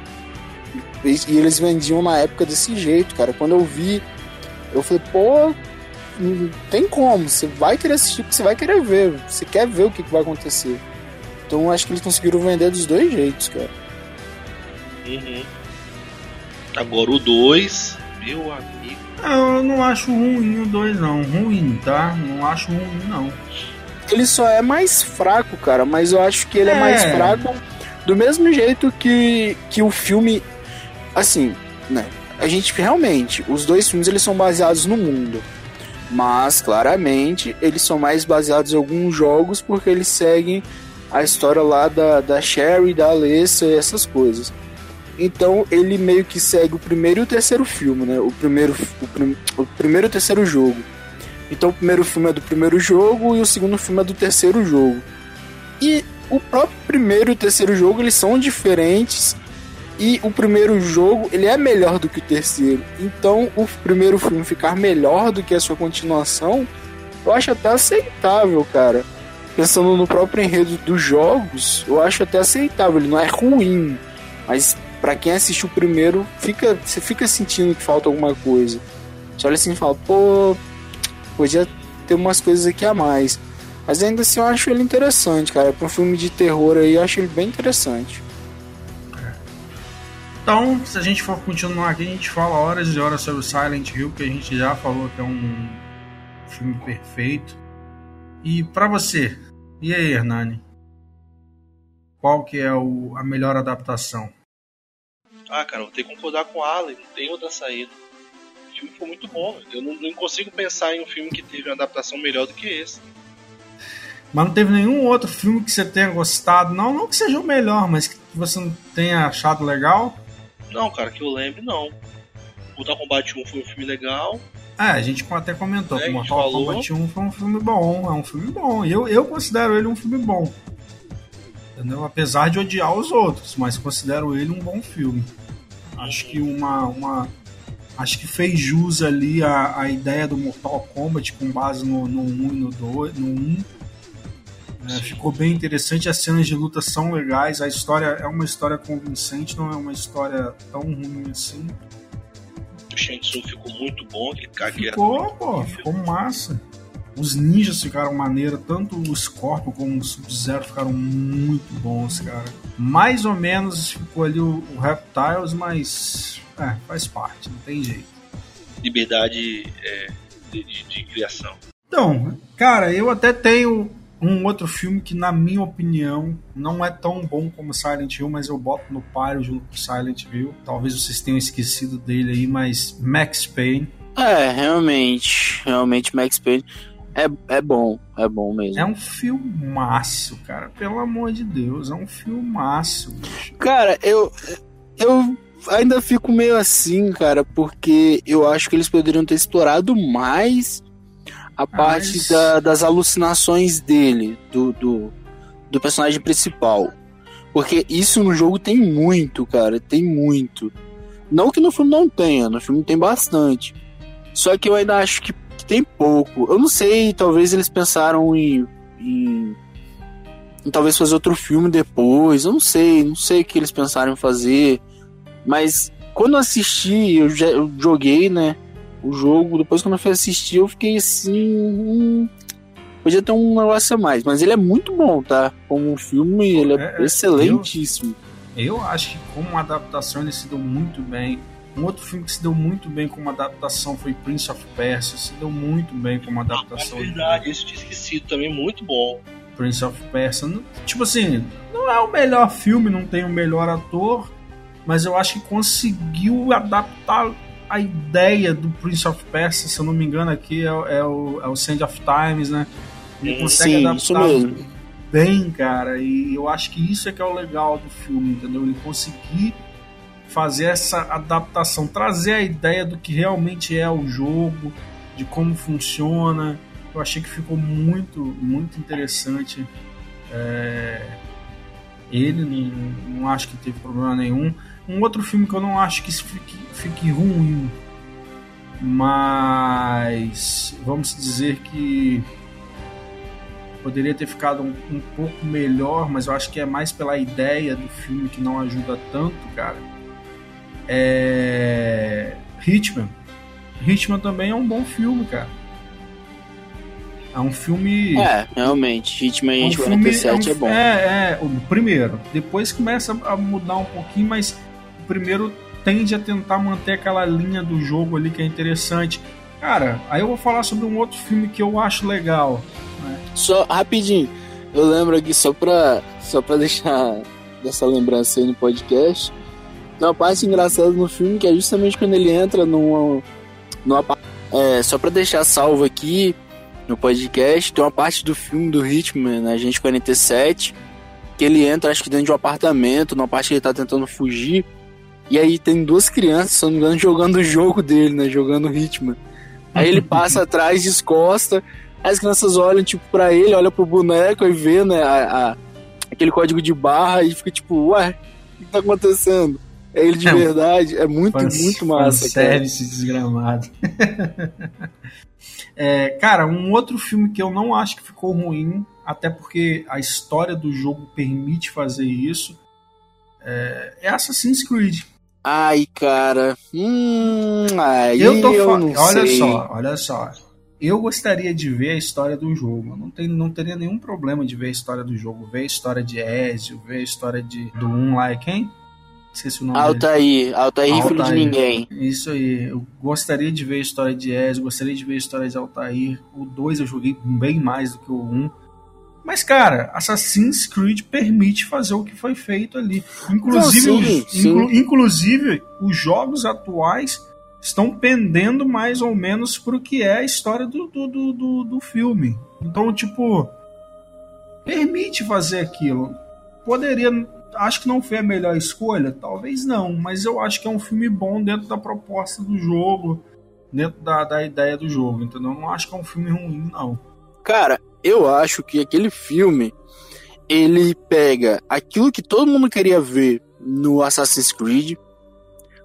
E, e, eles vendiam na época desse jeito, cara. Quando eu vi, eu falei, pô, não tem como. Você vai querer assistir porque você vai querer ver. Você quer ver o que, que vai acontecer. Então acho que eles conseguiram vender dos dois jeitos, cara. Uhum. Agora o 2, meu amigo. Eu não acho ruim o 2, não. Ruim, tá? Não acho ruim, não ele só é mais fraco, cara, mas eu acho que ele é, é mais fraco do mesmo jeito que, que o filme. Assim, né? A gente realmente, os dois filmes eles são baseados no mundo. Mas claramente eles são mais baseados em alguns jogos porque eles seguem a história lá da, da Sherry, da Alessa e essas coisas. Então ele meio que segue o primeiro e o terceiro filme, né? O primeiro, o, prim, o primeiro e o terceiro jogo. Então o primeiro filme é do primeiro jogo e o segundo filme é do terceiro jogo. E o próprio primeiro e o terceiro jogo eles são diferentes e o primeiro jogo ele é melhor do que o terceiro. Então o primeiro filme ficar melhor do que a sua continuação, eu acho até aceitável, cara. Pensando no próprio enredo dos jogos, eu acho até aceitável. Ele não é ruim, mas para quem assistiu primeiro, fica, você fica sentindo que falta alguma coisa. Você olha assim e fala, pô, podia ter umas coisas aqui a mais. Mas ainda assim eu acho ele interessante, cara. Para um filme de terror aí, eu acho ele bem interessante. Então, se a gente for continuar aqui, a gente fala horas e horas sobre Silent Hill, que a gente já falou que é um filme perfeito. E para você, e aí, Hernani? Qual que é o, a melhor adaptação? Ah, cara, eu tenho que concordar com o Alan, não tem outra saída filme foi muito bom. Eu não, não, consigo pensar em um filme que teve uma adaptação melhor do que esse. Mas não teve nenhum outro filme que você tenha gostado? Não, não que seja o melhor, mas que você não tenha achado legal? Não, cara, que eu lembre, não. Mortal Kombat 1 foi um filme legal. É, a gente até comentou é, que Mortal Kombat 1 foi um filme bom, é um filme bom. Eu, eu considero ele um filme bom. Entendeu? Apesar de odiar os outros, mas considero ele um bom filme. Acho que uma, uma acho que fez jus ali a, a ideia do Mortal Kombat com base no, no 1 e no 2, no 1. É, ficou bem interessante, as cenas de luta são legais, a história é uma história convincente, não é uma história tão ruim assim. O Shang Tsung ficou muito bom, aquele cara Ficou, pô, ficou massa. Os ninjas ficaram maneiro, tanto o Scorpion como o Sub-Zero ficaram muito bons, cara. Mais ou menos ficou ali o, o Reptiles, mas é, faz parte, não tem jeito. Liberdade é, de, de, de criação. Então, cara, eu até tenho um outro filme que, na minha opinião, não é tão bom como Silent Hill, mas eu boto no páreo junto com Silent Hill. Talvez vocês tenham esquecido dele aí, mas Max Payne. É, realmente, realmente Max Payne é, é bom, é bom mesmo. É um filmaço, cara, pelo amor de Deus, é um filmaço. Bicho. Cara, eu eu ainda fico meio assim, cara, porque eu acho que eles poderiam ter explorado mais a parte da, das alucinações dele, do, do, do, personagem principal. Porque isso no jogo tem muito, cara, tem muito. Não que no filme não tenha, no filme tem bastante. Só que eu ainda acho que tem pouco. Eu não sei, talvez eles pensaram em, em, em, talvez fazer outro filme depois. Eu não sei, não sei o que eles pensaram em fazer. Mas quando eu assisti, eu, já, eu joguei, né? O jogo, depois quando eu fui assistir, eu fiquei assim. Hum, podia ter um negócio a mais. Mas ele é muito bom, tá? Como um filme, ele é, é, é excelentíssimo. Eu, eu acho que como adaptação ele se deu muito bem um outro filme que se deu muito bem como adaptação foi Prince of Persia. Se deu muito bem como adaptação. É verdade, esse tinha esquecido também, muito bom. Prince of Persia. Tipo assim, não é o melhor filme, não tem o melhor ator, mas eu acho que conseguiu adaptar a ideia do Prince of Persia, se eu não me engano, aqui é, é o, é o Sand of Times, né? Ele consegue Sim, adaptar bem, cara, e eu acho que isso é que é o legal do filme, entendeu? Ele conseguir fazer essa adaptação, trazer a ideia do que realmente é o jogo, de como funciona. Eu achei que ficou muito, muito interessante. É... Ele não, não acho que teve problema nenhum. Um outro filme que eu não acho que fique, fique ruim, mas vamos dizer que poderia ter ficado um, um, pouco melhor, mas eu acho que é mais pela ideia do filme que não ajuda tanto, cara é... Hitman. Hitman também é um bom filme, cara. É um filme. É, realmente. Hitman é um 47 é, um... é bom. É, é, o primeiro. Depois começa a mudar um pouquinho, mas o primeiro tende a tentar manter aquela linha do jogo ali que é interessante. Cara, aí eu vou falar sobre um outro filme que eu acho legal. Né? Só rapidinho, eu lembro aqui só pra, só pra deixar dessa lembrança aí no podcast uma parte engraçada no filme que é justamente quando ele entra numa. numa é, só pra deixar salvo aqui no podcast, tem uma parte do filme do Hitman, né, Agente 47, que ele entra, acho que dentro de um apartamento, numa parte que ele tá tentando fugir. E aí tem duas crianças, se não me engano, jogando o jogo dele, né? Jogando Hitman. Aí ele passa atrás, descosta, as crianças olham, tipo, pra ele, olham pro boneco e vê, né, a, a, aquele código de barra e fica tipo, ué, o que tá acontecendo? É ele de é, verdade. É muito, fans, muito massa. Service desgramado. é, cara, um outro filme que eu não acho que ficou ruim, até porque a história do jogo permite fazer isso, é, é Assassin's Creed. Ai, cara. Hum, aí eu tô eu não Olha sei. só, olha só. Eu gostaria de ver a história do jogo. Não, tem, não teria nenhum problema de ver a história do jogo. Ver a história de Ezio, ver a história de, do 1 lá. Quem? Esqueci o nome Altair, dele. Altair, Altair, filho de ninguém. Isso aí. Eu gostaria de ver a história de Ezio, gostaria de ver a história de Altair. O 2 eu joguei bem mais do que o 1. Um. Mas, cara, Assassin's Creed permite fazer o que foi feito ali. Inclusive, Não, sim, os, sim. Inclu, inclusive os jogos atuais estão pendendo mais ou menos pro que é a história do, do, do, do, do filme. Então, tipo, permite fazer aquilo. Poderia acho que não foi a melhor escolha? Talvez não, mas eu acho que é um filme bom dentro da proposta do jogo, dentro da, da ideia do jogo, entendeu? Eu não acho que é um filme ruim, não. Cara, eu acho que aquele filme ele pega aquilo que todo mundo queria ver no Assassin's Creed,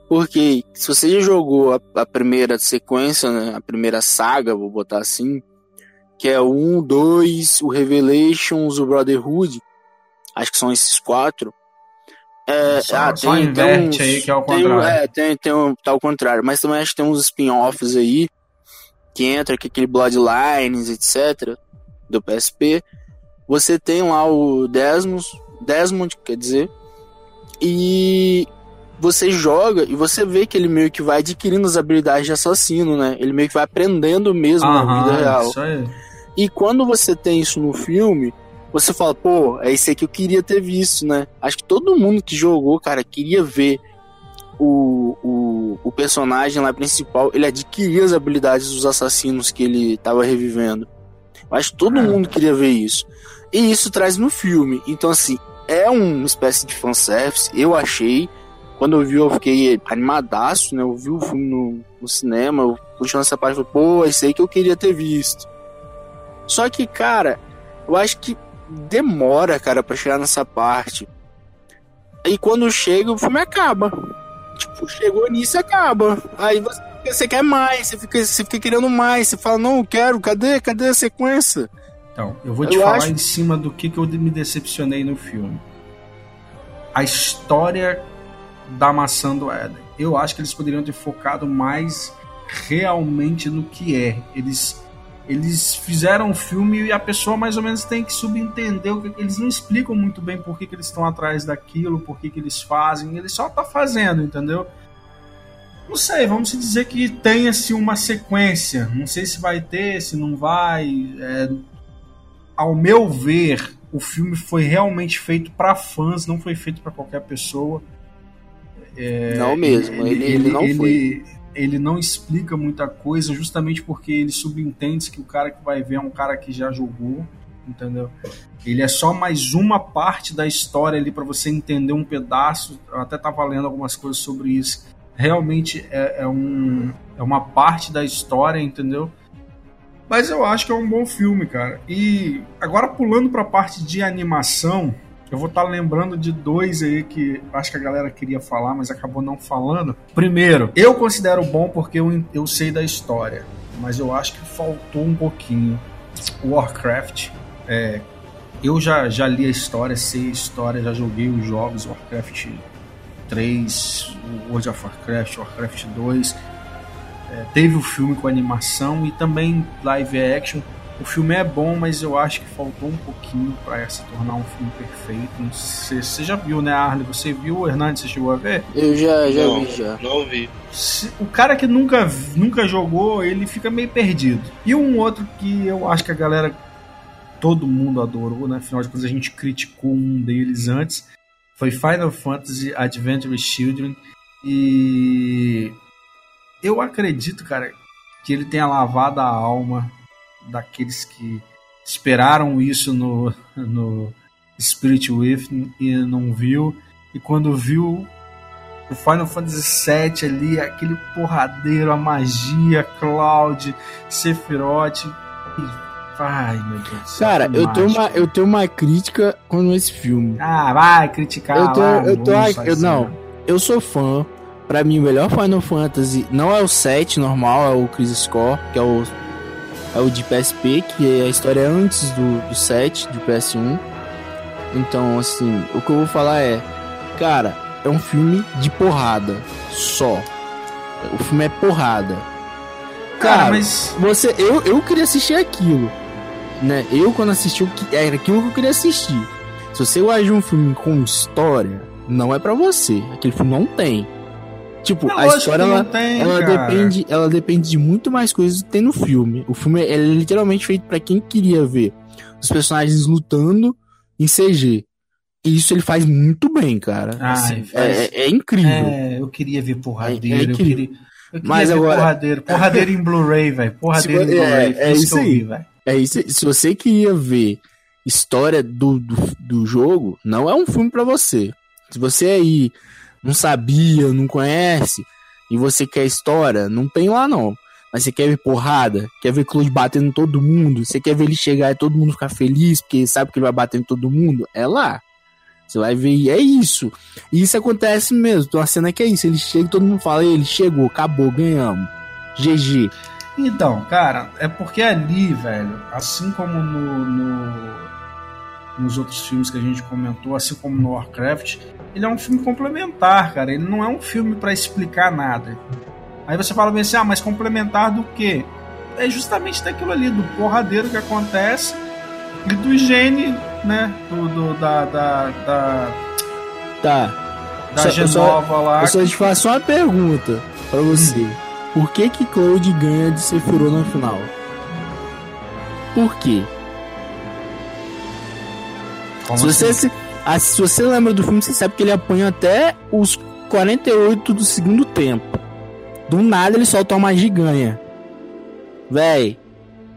porque se você já jogou a, a primeira sequência, né, a primeira saga, vou botar assim, que é o 1, 2, o Revelations, o Brotherhood, acho que são esses quatro, é, só, ah, só tem, inverte tem uns, aí que é o contrário. Tem, é, tem, tem um, tá ao contrário. Mas também acho que tem uns spin-offs aí que entra, que é aquele Bloodlines, etc. do PSP. Você tem lá o Desmond, Desmond, quer dizer, e você joga e você vê que ele meio que vai adquirindo as habilidades de assassino, né? Ele meio que vai aprendendo mesmo Aham, na vida real. Isso aí. E quando você tem isso no filme, você fala, pô, é isso aí que eu queria ter visto, né? Acho que todo mundo que jogou, cara, queria ver o, o, o personagem lá principal, ele adquirir as habilidades dos assassinos que ele tava revivendo. Acho que todo ah. mundo queria ver isso. E isso traz no filme. Então, assim, é uma espécie de fanservice, eu achei. Quando eu vi, eu fiquei animadaço, né? Eu vi o filme no, no cinema, eu puxando essa parte, falei, pô, é isso aí que eu queria ter visto. Só que, cara, eu acho que demora, cara, para chegar nessa parte. E quando chega, o filme acaba. Tipo, chegou nisso acaba. Aí você, você quer mais, você fica, você fica querendo mais. Você fala, não, eu quero, cadê? Cadê a sequência? Então, eu vou te Eu falar acho- em cima do que, que eu me decepcionei no filme. A história da maçã do Éden. Eu acho que eles poderiam ter focado mais realmente no que é. Eles, eles fizeram um filme e a pessoa mais ou menos tem que subentender o que eles não explicam muito bem por que, que eles estão atrás daquilo, por que, que eles fazem. Eles só tá fazendo, entendeu? Não sei, vamos dizer que tenha-se uma sequência. Não sei se vai ter, se não vai. É, ao meu ver, o filme foi realmente feito para fãs, não foi feito para qualquer pessoa. não mesmo, ele, ele, não foi. Ele não explica muita coisa, justamente porque ele subentende que o cara que vai ver é um cara que já jogou, entendeu? Ele é só mais uma parte da história ali para você entender um pedaço. Eu até tava lendo algumas coisas sobre isso. Realmente é, é um, é uma parte da história, entendeu? Mas eu acho que é um bom filme, cara. E agora pulando pra parte de animação, eu vou estar lembrando de dois aí que acho que a galera queria falar, mas acabou não falando. Primeiro, eu considero bom porque eu, eu sei da história, mas eu acho que faltou um pouquinho. Warcraft. É, eu já, já li a história, sei a história, já joguei os jogos Warcraft 3, World of Warcraft, Warcraft 2. É, teve o filme com animação e também live action. O filme é bom, mas eu acho que faltou um pouquinho para se tornar um filme perfeito. Não sei- Você já viu, né, Arlen? Você viu, Hernandes? Você chegou a ver? Eu já, já não, vi já. não vi. Se- o cara que nunca, nunca jogou, ele fica meio perdido. E um outro que eu acho que a galera, todo mundo adorou, né? Afinal de contas, a gente criticou um deles antes. Foi Final Fantasy Adventure Children. E eu acredito, cara, que ele tenha lavado a alma daqueles que esperaram isso no, no Spirit Within e não viu. E quando viu, o Final Fantasy VII ali, aquele porradeiro, a magia, Cloud, Sephiroth. E... Ai, meu Deus. Cara, eu tenho, uma, eu tenho uma crítica com esse filme. Ah, vai criticar Eu tô- lá, eu tô eu- não. Eu sou fã. Pra mim, o melhor Final Fantasy não é o 7 normal, é o Crisis Score, que é o, é o de PSP, que a história é antes do, do 7, do PS1. Então, assim, o que eu vou falar é, cara, é um filme de porrada, só. O filme é porrada. Cara, Cara, mas. você, eu, eu queria assistir aquilo, né? Eu quando assisti o que era aquilo que eu queria assistir. Se você gosta de um filme com história, não é pra você. Aquele filme não tem. Tipo, É a história ela, tem, ela depende, ela depende de muito mais coisas que tem no filme. O filme é literalmente feito pra quem queria ver os personagens lutando em CG. E isso ele faz muito bem, cara. Ai, Assim, faz- é, é- é incrível. É, eu queria ver porradeiro. É- é eu queria, eu queria Mas agora- porradeiro. Porradeiro em Blu-ray, velho. Porradeiro Se em Blu-ray. é, é isso aí. velho. É isso. Se você queria ver história do, do, do jogo, não é um filme pra você. Se você aí não sabia, não conhece, e você quer história, não tem lá não. Mas você quer ver porrada, quer ver Claude batendo em todo mundo, você quer ver ele chegar e todo mundo ficar feliz, porque sabe que ele vai bater em todo mundo, é lá. Você vai ver, e é isso. E isso acontece mesmo. Tem uma cena que é isso. Ele chega todo mundo fala, ele chegou, acabou, ganhamos. GG. Então, cara, é porque ali, velho, assim como no, no- nos outros filmes que a gente comentou, assim como no Warcraft, ele é um filme complementar, cara. Ele não é um filme pra explicar nada. Aí você fala bem assim, ah, mas complementar do quê? É justamente daquilo ali, do porradeiro que acontece e do gene, né? Do, do- da, da, da, Tá. da Só- eu só- Genova lá. Eu só te faço uma pergunta pra você. Por que que Cloud ganha de Sephiroth no final? Por quê? Como se, você, assim? se, ah, se você lembra do filme, você sabe que ele apanha até os 48 do segundo tempo. Do nada ele solta uma magia e ganha. Véi,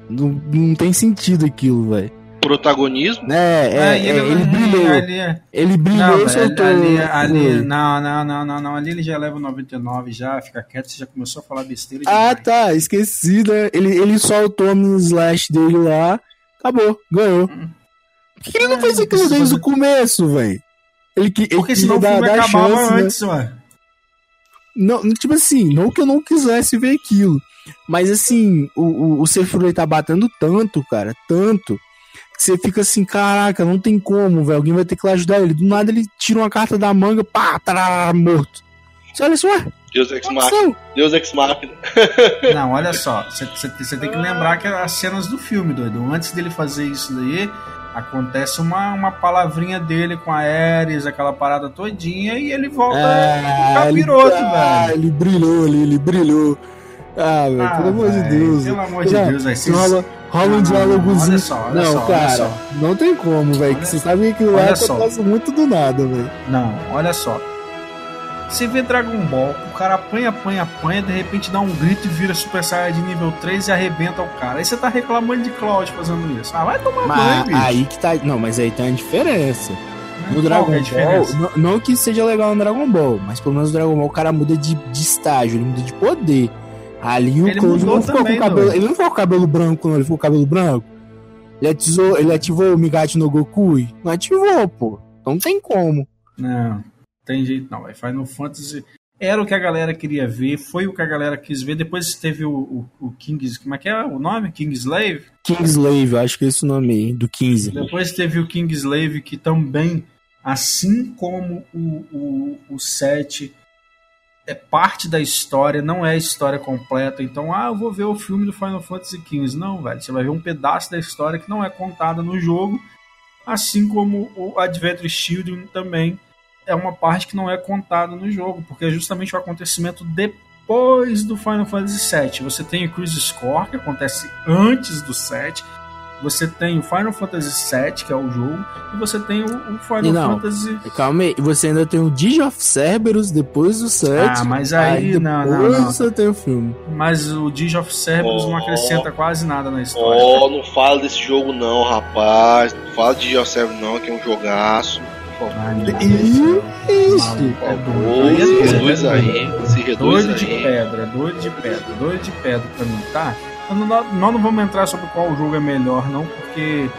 não, não tem sentido aquilo, véi. Protagonismo? É, é, É, é, e ele, brilhou. ali é- Ele brilhou Não, e soltou. ali, ali, foi. não, não, não, não, não. Ali ele já leva o 99 já, fica quieto, você já começou a falar besteira Ah, demais. tá, esqueci, né? Ele, ele soltou mini slash dele lá, acabou, ganhou. Por que ele não É, fez aquilo desde o começo, velho? Ele, que- ele Porque senão o queria filme dar- dar acabava chance, né? antes, ué. Não, tipo assim, não que eu não quisesse ver aquilo. Mas assim, o, o, o tá batendo tanto, cara, tanto. Que você fica assim, caraca, não tem como, velho. Alguém vai ter que lá ajudar ele. Do nada ele tira uma carta da manga, pá, tarará, morto. Você olha só, ué, Deus Ex Machina. Deus Ex Machina. Não, olha só, você tem que lembrar que as cenas do filme, doido. Antes dele fazer isso daí, acontece uma, uma palavrinha dele com a Ares, aquela parada todinha, e ele volta ele, capiroto, ah, velho. ele brilhou ali, ele brilhou. Ah, velho, Ah, pelo amor de Deus. Pelo amor de Deus, vai ser. Rola, rola um diálogozinho. olha só, olha não, só, cara, não tem como, velho. Você sabe que lá acontece muito do nada, velho. Não, olha só. Você vê Dragon Ball, o cara apanha, apanha, apanha, de repente dá um grito e vira Super Saiyajin nível 3 e arrebenta o cara. Aí você tá reclamando de Cloud fazendo isso. Ah, vai tomar banho, Mas bicho. aí que tá. Não, mas aí tem uma diferença. No Qual Dragon é Ball, não, não que seja legal no Dragon Ball, mas pelo menos no Dragon Ball o cara muda de, de estágio, ele muda de poder. Ali o Cloud não ficou também, com o cabelo. Ele não ficou com o cabelo branco, não, ele ficou com o cabelo branco. Ele ativou, ele ativou o Migachi no Goku? Não ativou, pô. Então não tem como. Não, tem jeito não. Vai Final Fantasy era o que a galera queria ver, foi o que a galera quis ver. Depois teve o, o, o King's. Como é que é o nome? Kingslave? Kingslave, acho que é esse o nome aí, do 15. Depois teve o Kingslave, que também, assim como o, o, o 7, é parte da história, não é a história completa. Então, ah, eu vou ver o filme do Final Fantasy XV. Não, velho. Você vai ver um pedaço da história que não é contada no jogo, assim como o Adventure Children também é uma parte que não é contada no jogo, porque é justamente o acontecimento depois do Final Fantasy VII. Você tem o Crisis Score, que acontece antes do 7. Você tem o Final Fantasy VII, que é o jogo, e você tem o, o Final E não, Fantasy. Calma aí, você ainda tem o Digi of Cerberus depois do 7. Ah, mas aí, não, não, depois não. você tem o filme. Mas o Digi of Cerberus não Oh. acrescenta quase nada na história. Ó, não fala desse jogo não, rapaz. Não fala de Geoserve não, que é um jogaço. Maluco, Por é doido. Aí é se doido, é doido. aí. Se reduz Doido de aí. pedra, doido de pedra, doido de pedra pra mim, tá? Então, não- Nós não vamos entrar sobre qual jogo é melhor, não, porque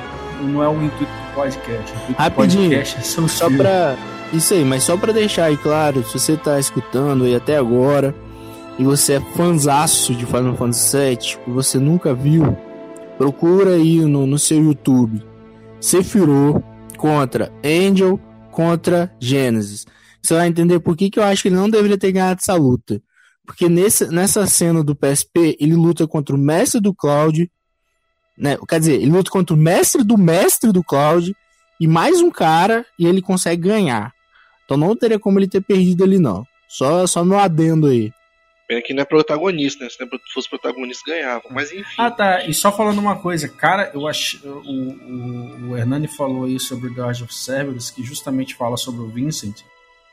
não é o intuito do podcast. O intuito Rapidinho, do podcast é são Só filmes. pra. Isso aí, mas só pra deixar aí claro, se você tá escutando aí até agora e você é fanzaço de Final Fantasy VII e você nunca viu, procura aí no, no seu YouTube Sephiroth contra Angel contra Genesis. Você vai entender por que, que eu acho que ele não deveria ter ganhado essa luta. Porque nesse, nessa cena do PSP, ele luta contra o mestre do Cloud. Né? Quer dizer, ele luta contra o mestre do mestre do Cloud e mais um cara e ele consegue ganhar. Então não teria como ele ter perdido ali, não. Só, só meu adendo aí. Pena que não é protagonista, né? Se não fosse protagonista, ganhava. Mas enfim. Ah, tá. E só falando uma coisa, cara, eu acho. O, o, o Hernani falou aí sobre o Guard of Cerberus, que justamente fala sobre o Vincent.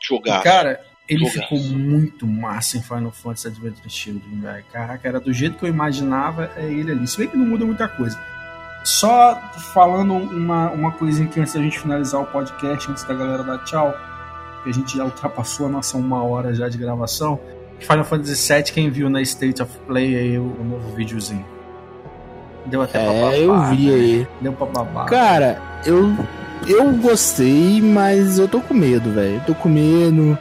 Jogar. cara, ele Jogaço. ficou muito massa em Final Fantasy Adventure Children, velho. Caraca, era do jeito que eu imaginava, é ele ali. Se bem que não muda muita coisa. Só falando uma, uma coisinha aqui antes da gente finalizar o podcast, antes da galera dar tchau, que a gente já ultrapassou a nossa uma hora já de gravação. Final Fantasy VII, quem viu na State of Play aí o, o novo videozinho. Deu até pra babar. É, eu vi né? aí. Deu pra babar. Cara, eu, eu gostei, mas eu tô com medo, velho. Tô com medo.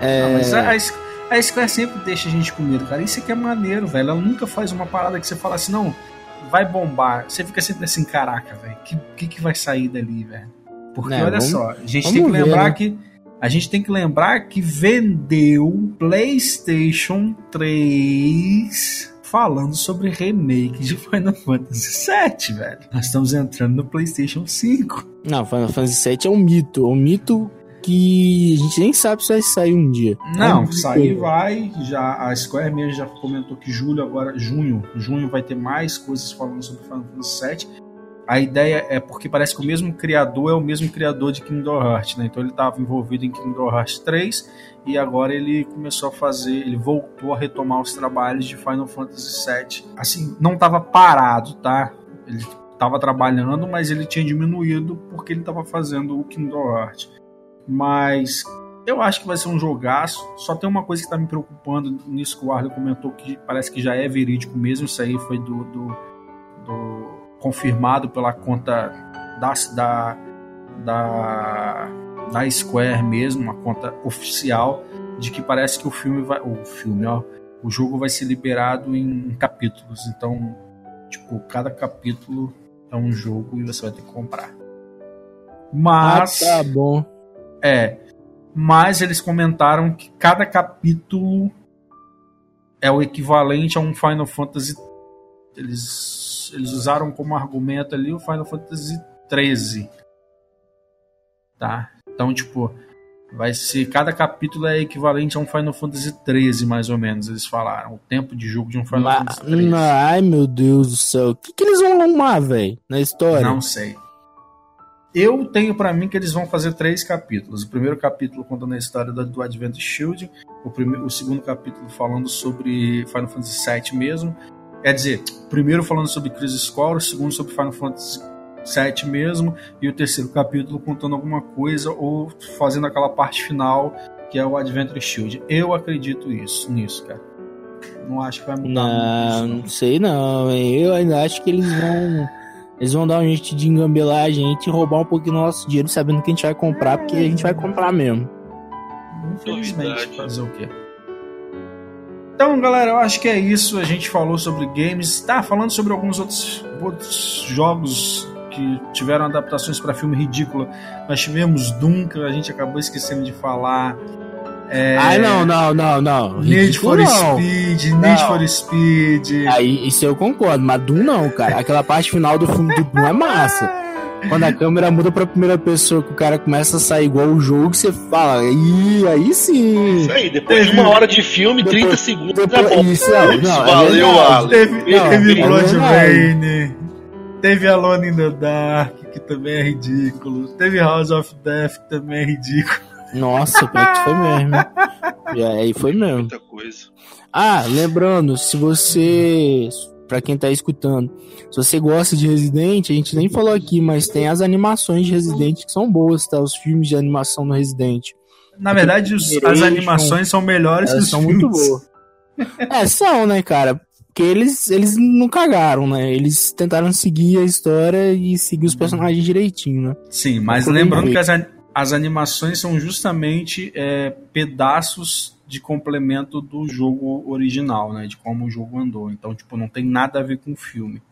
É, Não, mas a, a a Square sempre deixa a gente com medo, cara. Isso aqui é maneiro, velho. Ela nunca faz uma parada que você fala assim, não, vai bombar. Você fica sempre assim, caraca, velho. O que, que, que vai sair dali, velho? Porque É, olha vamos- só, a gente tem que ver, lembrar né? que. A gente tem que lembrar que vendeu PlayStation 3 falando sobre remake de Final Fantasy VII, velho. Nós estamos entrando no PlayStation 5. Não, Final Fantasy VII é um mito. É um mito que a gente nem sabe se vai sair um dia. É um Não, mito. sair vai. Já a Square mesmo já comentou que julho agora, junho, junho vai ter mais coisas falando sobre Final Fantasy VII. A ideia é porque parece que o mesmo criador é o mesmo criador de Kingdom Hearts, né? Então ele estava envolvido em Kingdom Hearts 3 e agora ele começou a fazer, ele voltou a retomar os trabalhos de Final Fantasy VII. Assim, não estava parado, tá? Ele estava trabalhando, mas ele tinha diminuído porque ele estava fazendo o Kingdom Hearts. Mas eu acho que vai ser um jogaço. Só tem uma coisa que tá me preocupando nisso que o Arley comentou, que parece que já é verídico mesmo. Isso aí foi do, do, do- confirmado pela conta da, da, da, da Square mesmo, uma conta oficial, de que parece que o filme vai. O filme, ó. O jogo vai ser liberado em capítulos. Então, tipo, cada capítulo é um jogo e você vai ter que comprar. Mas. Ah, tá bom. É. Mas eles comentaram que cada capítulo é o equivalente a um Final Fantasy. Eles, eles usaram como argumento ali o Final Fantasy 13. Tá? Então, tipo, vai ser. Cada capítulo é equivalente a um Final Fantasy 13, mais ou menos. Eles falaram. O tempo de jogo de um Final Mas, Fantasy 13. ai, meu Deus do céu. O que, que eles vão arrumar, velho, na história? Não sei. Eu tenho pra mim que eles vão fazer três capítulos. O primeiro capítulo contando a história do, do Advent Shield, o, primeiro, o segundo capítulo falando sobre Final Fantasy VII mesmo. Quer dizer, o primeiro falando sobre Crisis Core, o segundo sobre Final Fantasy VII mesmo, e o terceiro capítulo contando alguma coisa ou fazendo aquela parte final que é o Adventure Shield. Eu acredito isso nisso, cara. Não acho que vai mudar Não, muito não isso, sei não, hein. Eu ainda acho que eles vão. Eles vão dar um jeito de engambelar a gente e roubar um pouquinho do nosso dinheiro sabendo que a gente vai comprar, porque a gente vai comprar mesmo. não. Infelizmente, fazer o quê? Então, galera, eu acho que é isso. A gente falou sobre games. Tá falando sobre alguns outros, outros jogos que tiveram adaptações para filme ridículo. Nós tivemos Doom, que a gente acabou esquecendo de falar. É, Ai, não, não, não, não. Need for não. Speed, Não. Need for Speed. Aí, isso eu concordo, mas Doom não, cara. Aquela parte final do filme do Doom é massa. Quando a câmera muda pra primeira pessoa, que o cara começa a sair igual o jogo, você fala, Ih, aí sim. Isso aí, depois de uma hora de filme, 30 segundos é Depois- bom. isso, não, é valeu, verdade. Alan. Teve, teve é Blood. Rain, teve Alone in the Dark, que também é ridículo. Teve House of Death, que também é ridículo. Nossa, pior que foi mesmo. E aí foi mesmo. Muita coisa. Ah, lembrando, se você, pra quem tá escutando, se você gosta de Resident, a gente nem falou aqui, mas tem as animações de Resident que são boas, tá? Os filmes de animação no Resident. Na verdade, os- as animações são melhores que Elas os são filmes. muito boas. É, são, né, cara? Porque eles, eles não cagaram, né? Eles tentaram seguir a história e seguir os personagens direitinho, né? Sim, mas lembrando que as, as animações são justamente é, pedaços de complemento do jogo original, né? De como o jogo andou. Então, tipo, não tem nada a ver com o filme.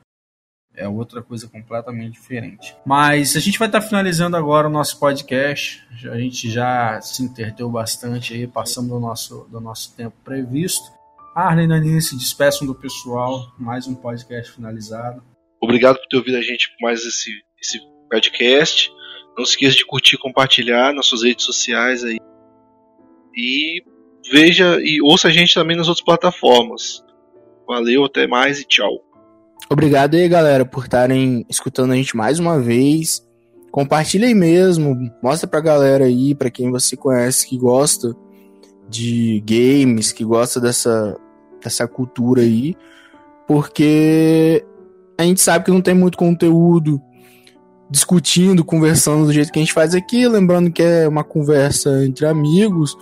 É outra coisa completamente diferente. Mas a gente vai estar finalizando agora o nosso podcast. A gente já se entreteu bastante aí, passando do nosso, do nosso tempo previsto. Arlen Naninha se despeçam do pessoal. Mais um podcast finalizado. Obrigado por ter ouvido a gente mais esse, esse podcast. Não se esqueça de curtir e compartilhar nas suas redes sociais aí. E veja e ouça a gente também nas outras plataformas. Valeu, até mais e tchau. Obrigado aí, galera, por estarem escutando a gente mais uma vez. Compartilha aí mesmo, mostra pra galera aí, pra quem você conhece que gosta de games, que gosta dessa, dessa cultura aí, porque a gente sabe que não tem muito conteúdo discutindo, conversando do jeito que a gente faz aqui, lembrando que é uma conversa entre amigos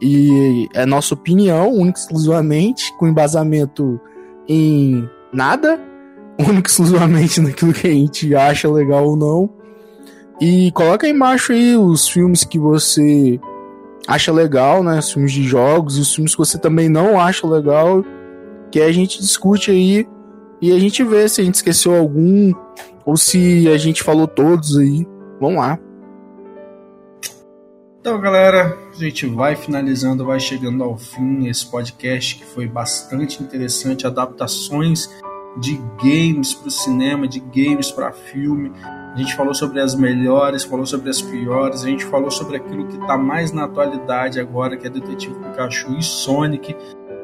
e é nossa opinião, única e exclusivamente, com embasamento em nada, único e exclusivamente naquilo que a gente acha legal ou não. E coloca aí embaixo aí os filmes que você acha legal, né? Os filmes de jogos e os filmes que você também não acha legal, que a gente discute aí e a gente vê se a gente esqueceu algum ou se a gente falou todos aí. Vamos lá. Então, galera, a gente vai finalizando, vai chegando ao fim esse podcast que foi bastante interessante. Adaptações de games para o cinema, de games para filme. A gente falou sobre as melhores, falou sobre as piores, a gente falou sobre aquilo que está mais na atualidade agora, que é Detetive Pikachu e Sonic.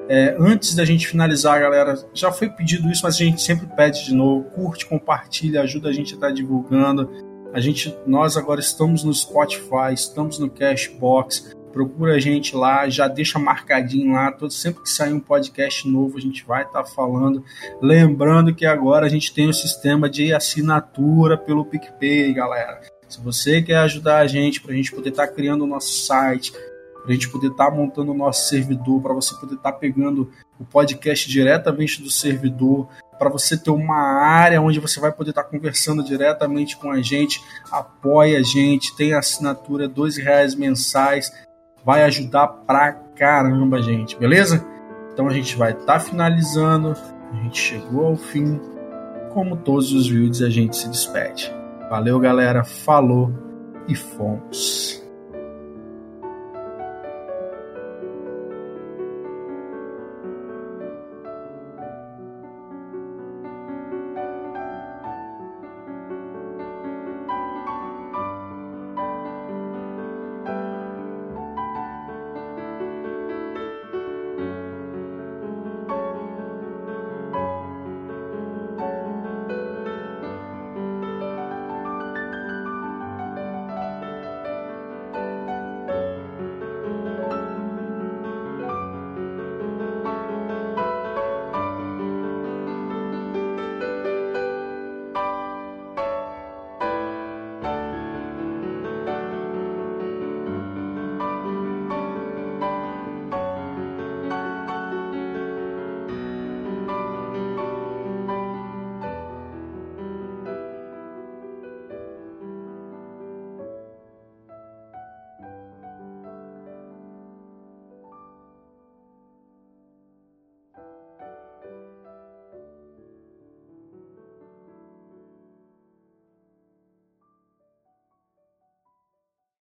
É, antes da gente finalizar, galera, já foi pedido isso, mas a gente sempre pede de novo. Curte, compartilha, ajuda a gente a estar divulgando. A gente, nós agora estamos no Spotify, estamos no Cashbox. Procura a gente lá, já deixa marcadinho lá. Todo, sempre que sair um podcast novo, a gente vai estar falando. Lembrando que agora a gente tem o sistema de assinatura pelo PicPay, galera. Se você quer ajudar a gente para a gente poder estar criando o nosso site, para a gente poder estar montando o nosso servidor, para você poder estar pegando o podcast diretamente do servidor, para você ter uma área onde você vai poder estar conversando diretamente com a gente, apoia a gente, tem assinatura dois reais mensais, vai ajudar pra caramba, gente, beleza? Então a gente vai estar tá finalizando, a gente chegou ao fim, como todos os vídeos a gente se despede. Valeu, galera, falou e fomos.